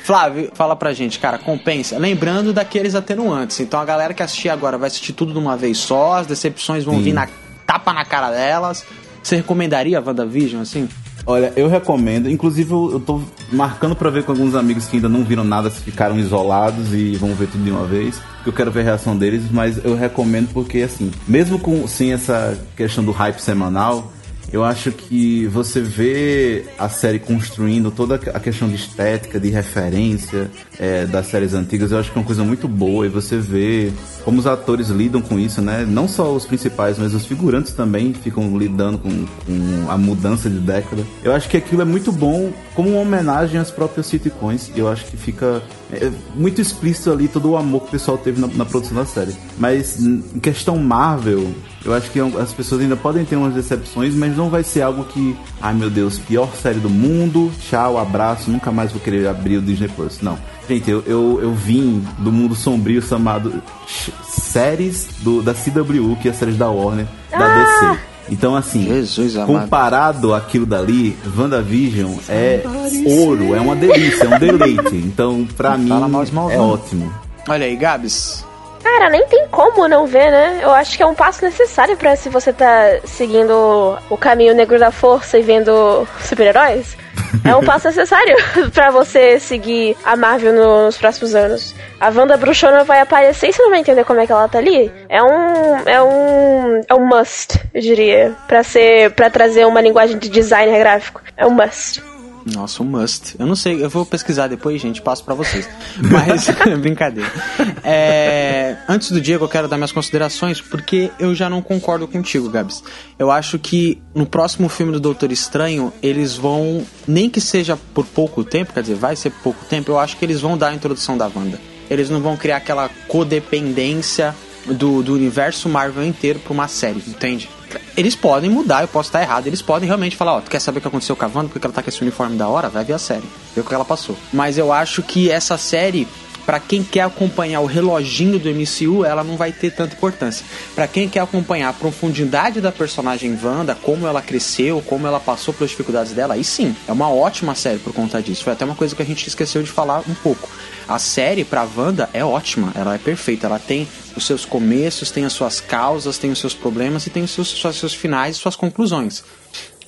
Flávio, fala pra gente, cara, compensa. Lembrando daqueles atenuantes. Então a galera que assistir agora vai assistir tudo de uma vez só, as decepções vão vir na tapa na cara delas. Você recomendaria a WandaVision, assim? Olha, eu recomendo. Inclusive, eu eu tô marcando pra ver com alguns amigos que ainda não viram nada, se ficaram isolados e vão ver tudo de uma vez. Porque eu quero ver a reação deles, mas eu recomendo porque, assim, mesmo com sem essa questão do hype semanal, eu acho que você vê a série construindo toda a questão de estética, de referência é, das séries antigas, eu acho que é uma coisa muito boa. E você vê como os atores lidam com isso, né? Não só os principais, mas os figurantes também ficam lidando com, com a mudança de década. Eu acho que aquilo é muito bom como uma homenagem às próprias sitcoms. Eu acho que fica é, muito explícito ali todo o amor que o pessoal teve na, na produção da série. Mas em questão Marvel, eu acho que as pessoas ainda podem ter umas decepções, mas não vai ser algo que, ai meu Deus, pior série do mundo, tchau, abraço, nunca mais vou querer abrir o Disney Plus. Não. Gente, eu, eu, eu vim do mundo sombrio chamado ch- séries do, da CW, que é a séries da Warner, da DC. Então, assim, Jesus amado. comparado àquilo dali, WandaVision é ouro, é uma delícia, é um deleite. Então, pra mim, de malvão. é ótimo. Olha aí, Gabs. Cara, nem tem como não ver, né? Eu acho que é um passo necessário pra se você tá seguindo o caminho negro da força e vendo super-heróis. É um passo necessário pra você seguir a Marvel no- nos próximos anos. A Wanda Bruxona vai aparecer e você não vai entender como é que ela tá ali. É um. É um. É um must, eu diria. Pra ser. para trazer uma linguagem de design gráfico. É um must. Nossa, um must. Eu não sei, eu vou pesquisar depois, gente, passo pra vocês. Mas, brincadeira. É, antes do Diego, eu quero dar minhas considerações, porque eu já não concordo contigo, Gabs. Eu acho que no próximo filme do Doutor Estranho, eles vão, nem que seja por pouco tempo, quer dizer, vai ser por pouco tempo, eu acho que eles vão dar a introdução da Wanda. Eles não vão criar aquela codependência do, do universo Marvel inteiro pra uma série, entende? Eles podem mudar, eu posso estar errado. Eles podem realmente falar, ó, tu quer saber o que aconteceu com a Wanda, porque ela tá com esse uniforme da hora? Vai ver a série, ver o que ela passou. Mas eu acho que essa série, pra quem quer acompanhar o reloginho do MCU, ela não vai ter tanta importância. Pra quem quer acompanhar a profundidade da personagem Wanda, como ela cresceu, como ela passou pelas dificuldades dela, aí sim, é uma ótima série por conta disso. Foi até uma coisa que a gente esqueceu de falar um pouco. A série pra Wanda é ótima, ela é perfeita, ela tem os seus começos, tem as suas causas, tem os seus problemas e tem os seus, seus, seus finais e suas conclusões.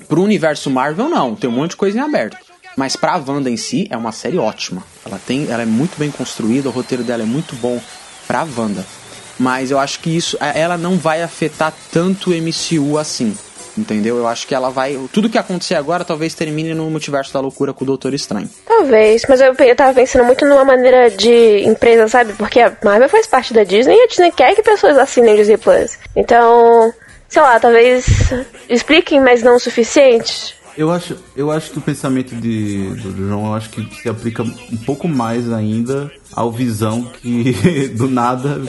Pro universo Marvel, não, tem um monte de coisa em aberto. Mas pra Wanda em si, é uma série ótima. Ela, tem, ela é muito bem construída, o roteiro dela é muito bom pra Wanda. Mas eu acho que isso, ela não vai afetar tanto o MCU assim. Entendeu? Eu acho que ela vai. Tudo que acontecer agora talvez termine no multiverso da loucura com o Doutor Estranho. Talvez, mas eu, eu tava pensando muito numa maneira de empresa, sabe? Porque a Marvel faz parte da Disney e a Disney quer que pessoas assinem o Disney Plus. Então, sei lá, talvez expliquem, mas não o suficiente. Eu acho, eu acho que o pensamento de, do João, eu acho que se aplica um pouco mais ainda ao Visão que do nada.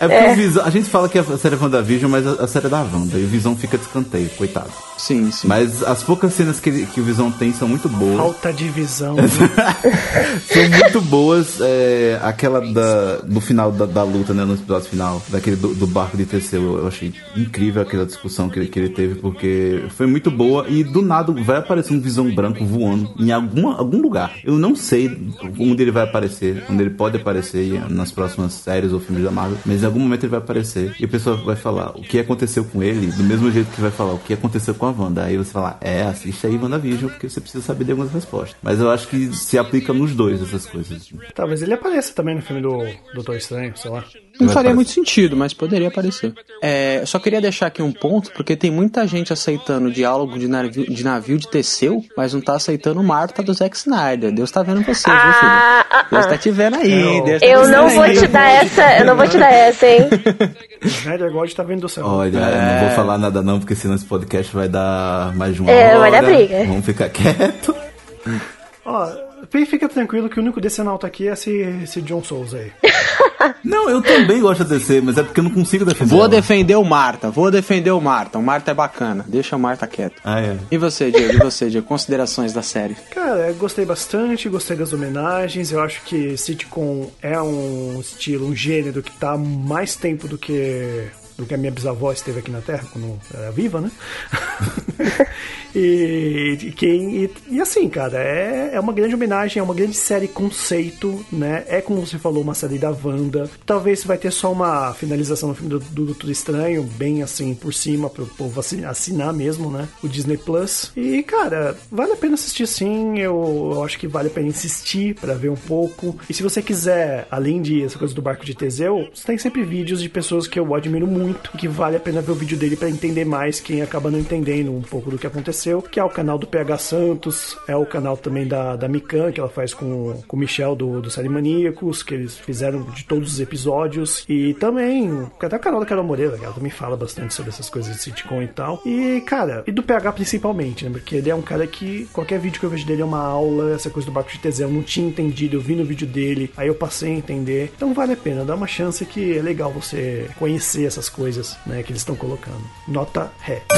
é porque o Visão. A gente fala que a série é WandaVision, mas a, a série é da Wanda. E o Visão fica de escanteio, coitado. Sim, sim. Mas as poucas cenas que, que o Visão tem são muito boas. Alta divisão. são muito boas. é, aquela da, do final da, da luta, né? No episódio final, daquele do, do barco de Teseu. Eu achei incrível aquela discussão que ele, que ele teve, porque foi muito boa. E do nada vai aparecer um visão branco voando em alguma, algum lugar. Eu não sei onde ele vai aparecer, onde ele pode aparecer nas próximas séries ou filmes da Marvel, mas em algum momento ele vai aparecer e a pessoa vai falar o que aconteceu com ele, do mesmo jeito que vai falar o que aconteceu com a Wanda. Aí você fala, é, assiste aí WandaVision, porque você precisa saber de algumas respostas. Mas eu acho que se aplica nos dois essas coisas. Talvez ele apareça também no filme do Doutor Estranho, sei lá. Não faria muito sentido, mas poderia aparecer. É, eu só queria deixar aqui um ponto, porque tem muita gente aceitando o diálogo de navio, de navio de Teseu, mas não tá aceitando Marta do Zack Snyder. Deus tá vendo você, viu, filho? Ah, ah, Deus ah. tá te vendo aí. Deus tá Eu não vendo vou aí. te dar essa, eu não vou te dar essa, hein? Snyder God tá vendo do céu. Olha, eu não vou falar nada não, porque senão esse podcast vai dar mais de uma É, hora. vai dar briga. Vamos ficar quieto. Ó, fica tranquilo que o único decenalto aqui é esse, esse John Souls aí. Não, eu também gosto de DC, mas é porque eu não consigo defender. Vou ela. defender o Marta, vou defender o Marta. O Marta é bacana, deixa o Marta quieto. Ah, é. E você, Diego? E você, Diego? Considerações da série? Cara, eu gostei bastante, gostei das homenagens. Eu acho que sitcom é um estilo, um gênero que tá mais tempo do que do que a minha bisavó esteve aqui na Terra quando era viva, né? e, e quem e, e assim, cara, é, é uma grande homenagem, é uma grande série conceito, né? É como você falou, uma série da Wanda. Talvez vai ter só uma finalização no filme do, do Doutor Estranho, bem assim por cima pro povo assi- assinar mesmo, né? O Disney Plus. E cara, vale a pena assistir sim. Eu, eu acho que vale a pena insistir pra ver um pouco. E se você quiser, além de essa coisa do barco de Teseu, você tem sempre vídeos de pessoas que eu admiro muito, que vale a pena ver o vídeo dele pra entender mais quem acaba não entendendo um pouco do que aconteceu, que é o canal do PH Santos, é o canal também da, da Mikan, que ela faz com, com o Michel do, do Série Maníacos, que eles fizeram de todos os episódios, e também até o canal da Carol Moreira, que ela também fala bastante sobre essas coisas de sitcom e tal. E, cara, e do PH principalmente, né? Porque ele é um cara que qualquer vídeo que eu vejo dele é uma aula, essa coisa do barco de Teseu, eu não tinha entendido, eu vi no vídeo dele, aí eu passei a entender. Então vale a pena, dá uma chance que é legal você conhecer essas coisas, né, que eles estão colocando. Nota ré.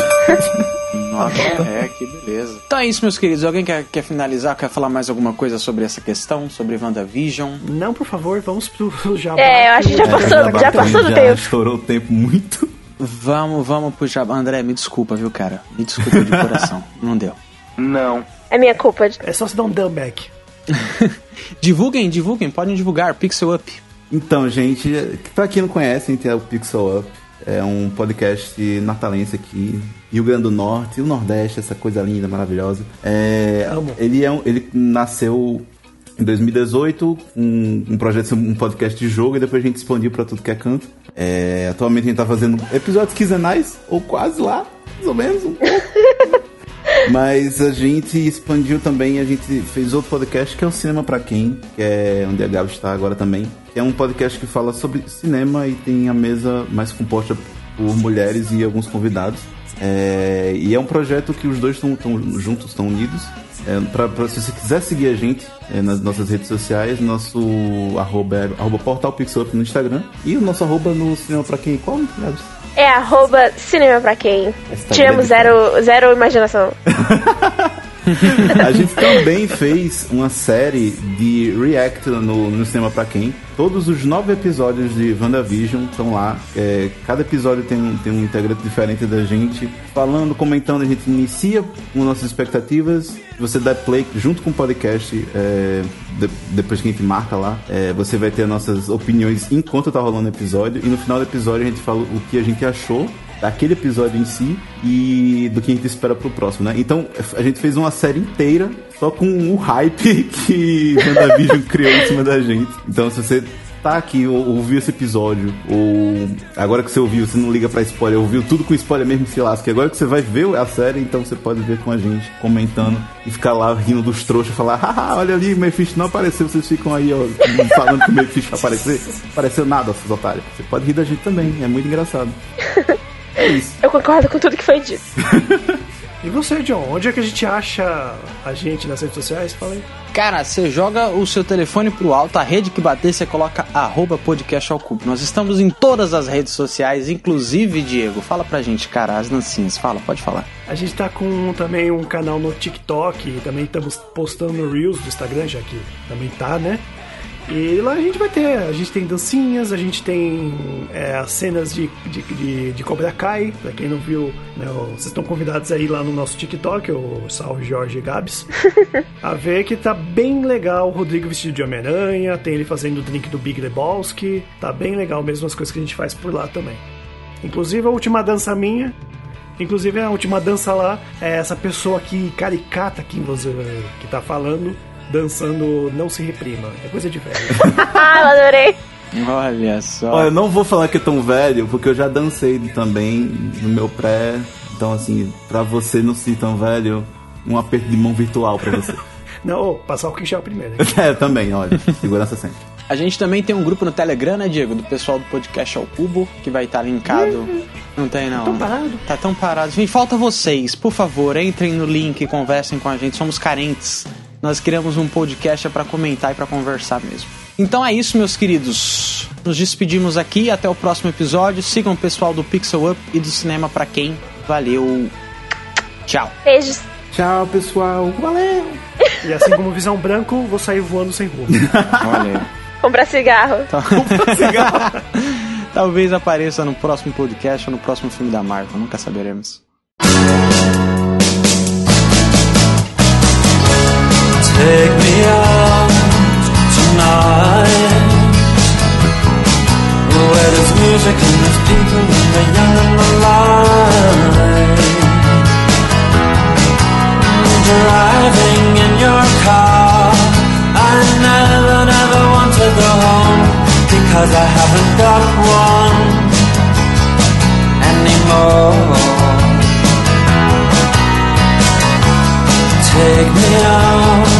Nossa, é, que beleza. Então é isso, meus queridos. Alguém quer, quer finalizar? Quer falar mais alguma coisa sobre essa questão? Sobre WandaVision? Não, por favor, vamos pro jabá. É, eu acho que já passou- já já passou do já tempo. estourou o tempo muito. Vamos, vamos pro jabá. André, me desculpa, viu, cara? Me desculpa de coração. Não deu. É minha culpa. É só se dar um dumbback. Divulguem, divulguem. Podem divulgar. Pixel Up. Então, gente, pra quem não conhece, gente é o Pixel Up. É um podcast natalense aqui, Rio Grande do Norte e o Nordeste, essa coisa linda, maravilhosa. É. Ele, é um, ele nasceu em 2018, um, um projeto, um podcast de jogo, e depois a gente expandiu pra tudo que é canto. É, atualmente a gente tá fazendo episódios quinzenais, ou quase lá, mais ou menos, um pouco. Mas a gente expandiu também, a gente fez outro podcast que é o Cinema Pra Quem, que é onde a Gabi está agora também. É um podcast que fala sobre cinema e tem a mesa mais composta por mulheres e alguns convidados. É, e é um projeto que os dois estão juntos, estão unidos. É, pra, pra- se você quiser seguir a gente é, nas nossas redes sociais, nosso arroba é arroba portal Pixup no Instagram e o nosso arroba no Cinema Pra Quem. Qual? É arroba cinema pra quem? Tá Tiramos zero, zero imaginação. A gente também fez uma série de react no, no Cinema Pra Quem. Todos os nove episódios de WandaVision estão lá. É, cada episódio tem um, tem um integrante diferente da gente. Falando, comentando, a gente inicia com nossas expectativas. Você dá play junto com o podcast, é, de- depois que a gente marca lá. é, você vai ter nossas opiniões enquanto tá rolando o episódio. E no final do episódio a gente fala o que a gente achou daquele episódio em si e do que a gente espera pro próximo, né? Então, a gente fez uma série inteira só com o hype que WandaVision criou em cima da gente. Então, se você tá aqui ou ouviu esse episódio, ou agora que você ouviu, você não liga pra spoiler, ouviu tudo com spoiler mesmo se lasca. Agora que você vai ver a série, então você pode ver com a gente, comentando e ficar lá rindo dos trouxas, falar, haha, olha ali, o Mephisto não apareceu, vocês ficam aí, ó, falando que o Mephisto vai aparecer. Apareceu nada, seus otários. Você pode rir da gente também, é muito engraçado. É isso. Eu concordo com tudo que foi dito. E você, John, onde é que a gente acha a gente nas redes sociais? Fala aí. Cara, você joga o seu telefone pro alto, a rede que bater, você coloca arroba podcast ao cubo. Nós estamos em todas as redes sociais, inclusive, Diego, fala pra gente, cara, as dancinhas, fala, pode falar. A gente tá com também um canal no TikTok, também estamos postando no Reels do Instagram, já que também tá, né? E lá a gente vai ter, a gente tem dancinhas, a gente tem é, as cenas de, de, de, de Cobra Kai, pra quem não viu, né, vocês estão convidados aí lá no nosso TikTok, o Salve Jorge Gabs, a ver que tá bem legal o Rodrigo vestido de Homem-Aranha, tem ele fazendo o drink do Big Lebowski, tá bem legal mesmo as coisas que a gente faz por lá também. Inclusive a última dança minha Inclusive a última dança lá é essa pessoa aqui caricata que você que tá falando, dançando Não Se Reprima. É coisa de velho. Ah, eu adorei. Olha só. Olha, eu não vou falar que é tão velho, porque eu já dancei também no meu pré. Então, assim, pra você não ser tão velho, um aperto de mão virtual pra você. Não, passar o Quixel primeiro. é, também, olha. Segurança sempre. A gente também tem um grupo no Telegram, né, Diego? Do pessoal do podcast ao cubo, que vai estar linkado. Não tem, não. Tão parado. Tá tão parado. Gente, falta vocês. Por favor, entrem no link e conversem com a gente. Somos carentes. Nós criamos um podcast pra comentar e pra conversar mesmo. Então é isso, meus queridos. Nos despedimos aqui. Até o próximo episódio. Sigam o pessoal do Pixel Up e do Cinema Pra Quem. Valeu. Tchau. Beijos. Tchau, pessoal. Valeu! E assim como visão branco, vou sair voando sem rumo. Olha aí. Comprar cigarro. Talvez apareça no próximo podcast ou no próximo filme da Marvel. Nunca saberemos. Take me out tonight. Where there's music and there's people and the young and light. Driving in your car. I never, never want to go home Because I haven't got one anymore. Take me out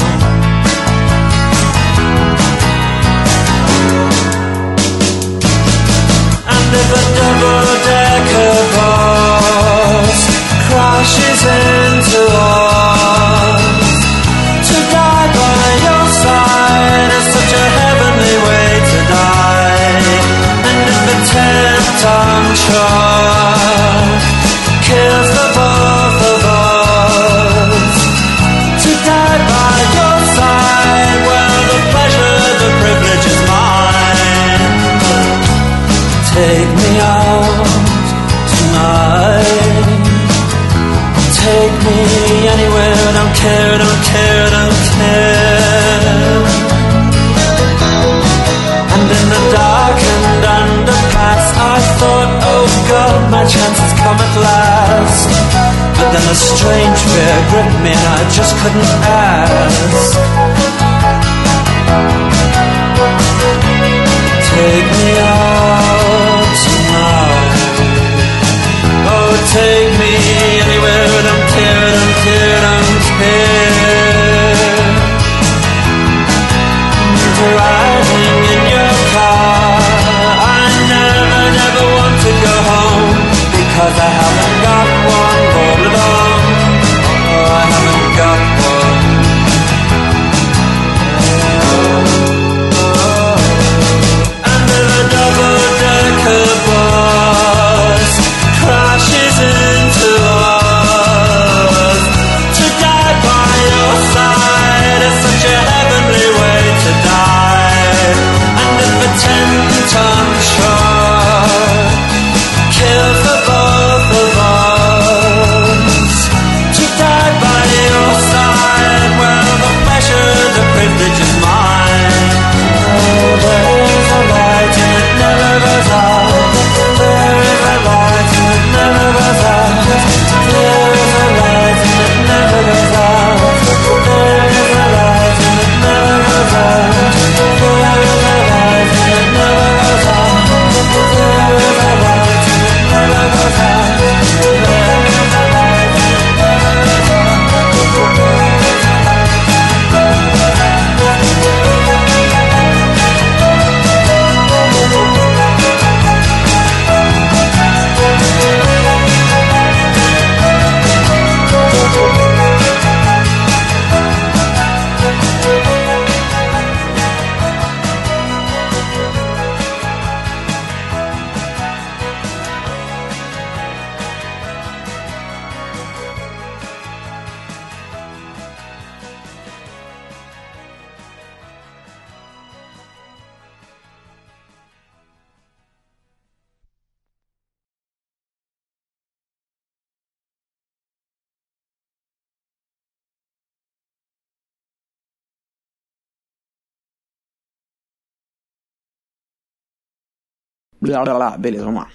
Blá, blá, blá. Beleza, vamos lá.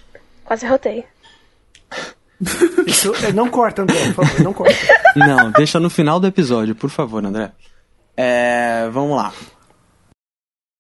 Quase rotei. Isso, é, não corta, André, por favor, não corta. Não, deixa no final do episódio, por favor, André. É, vamos lá.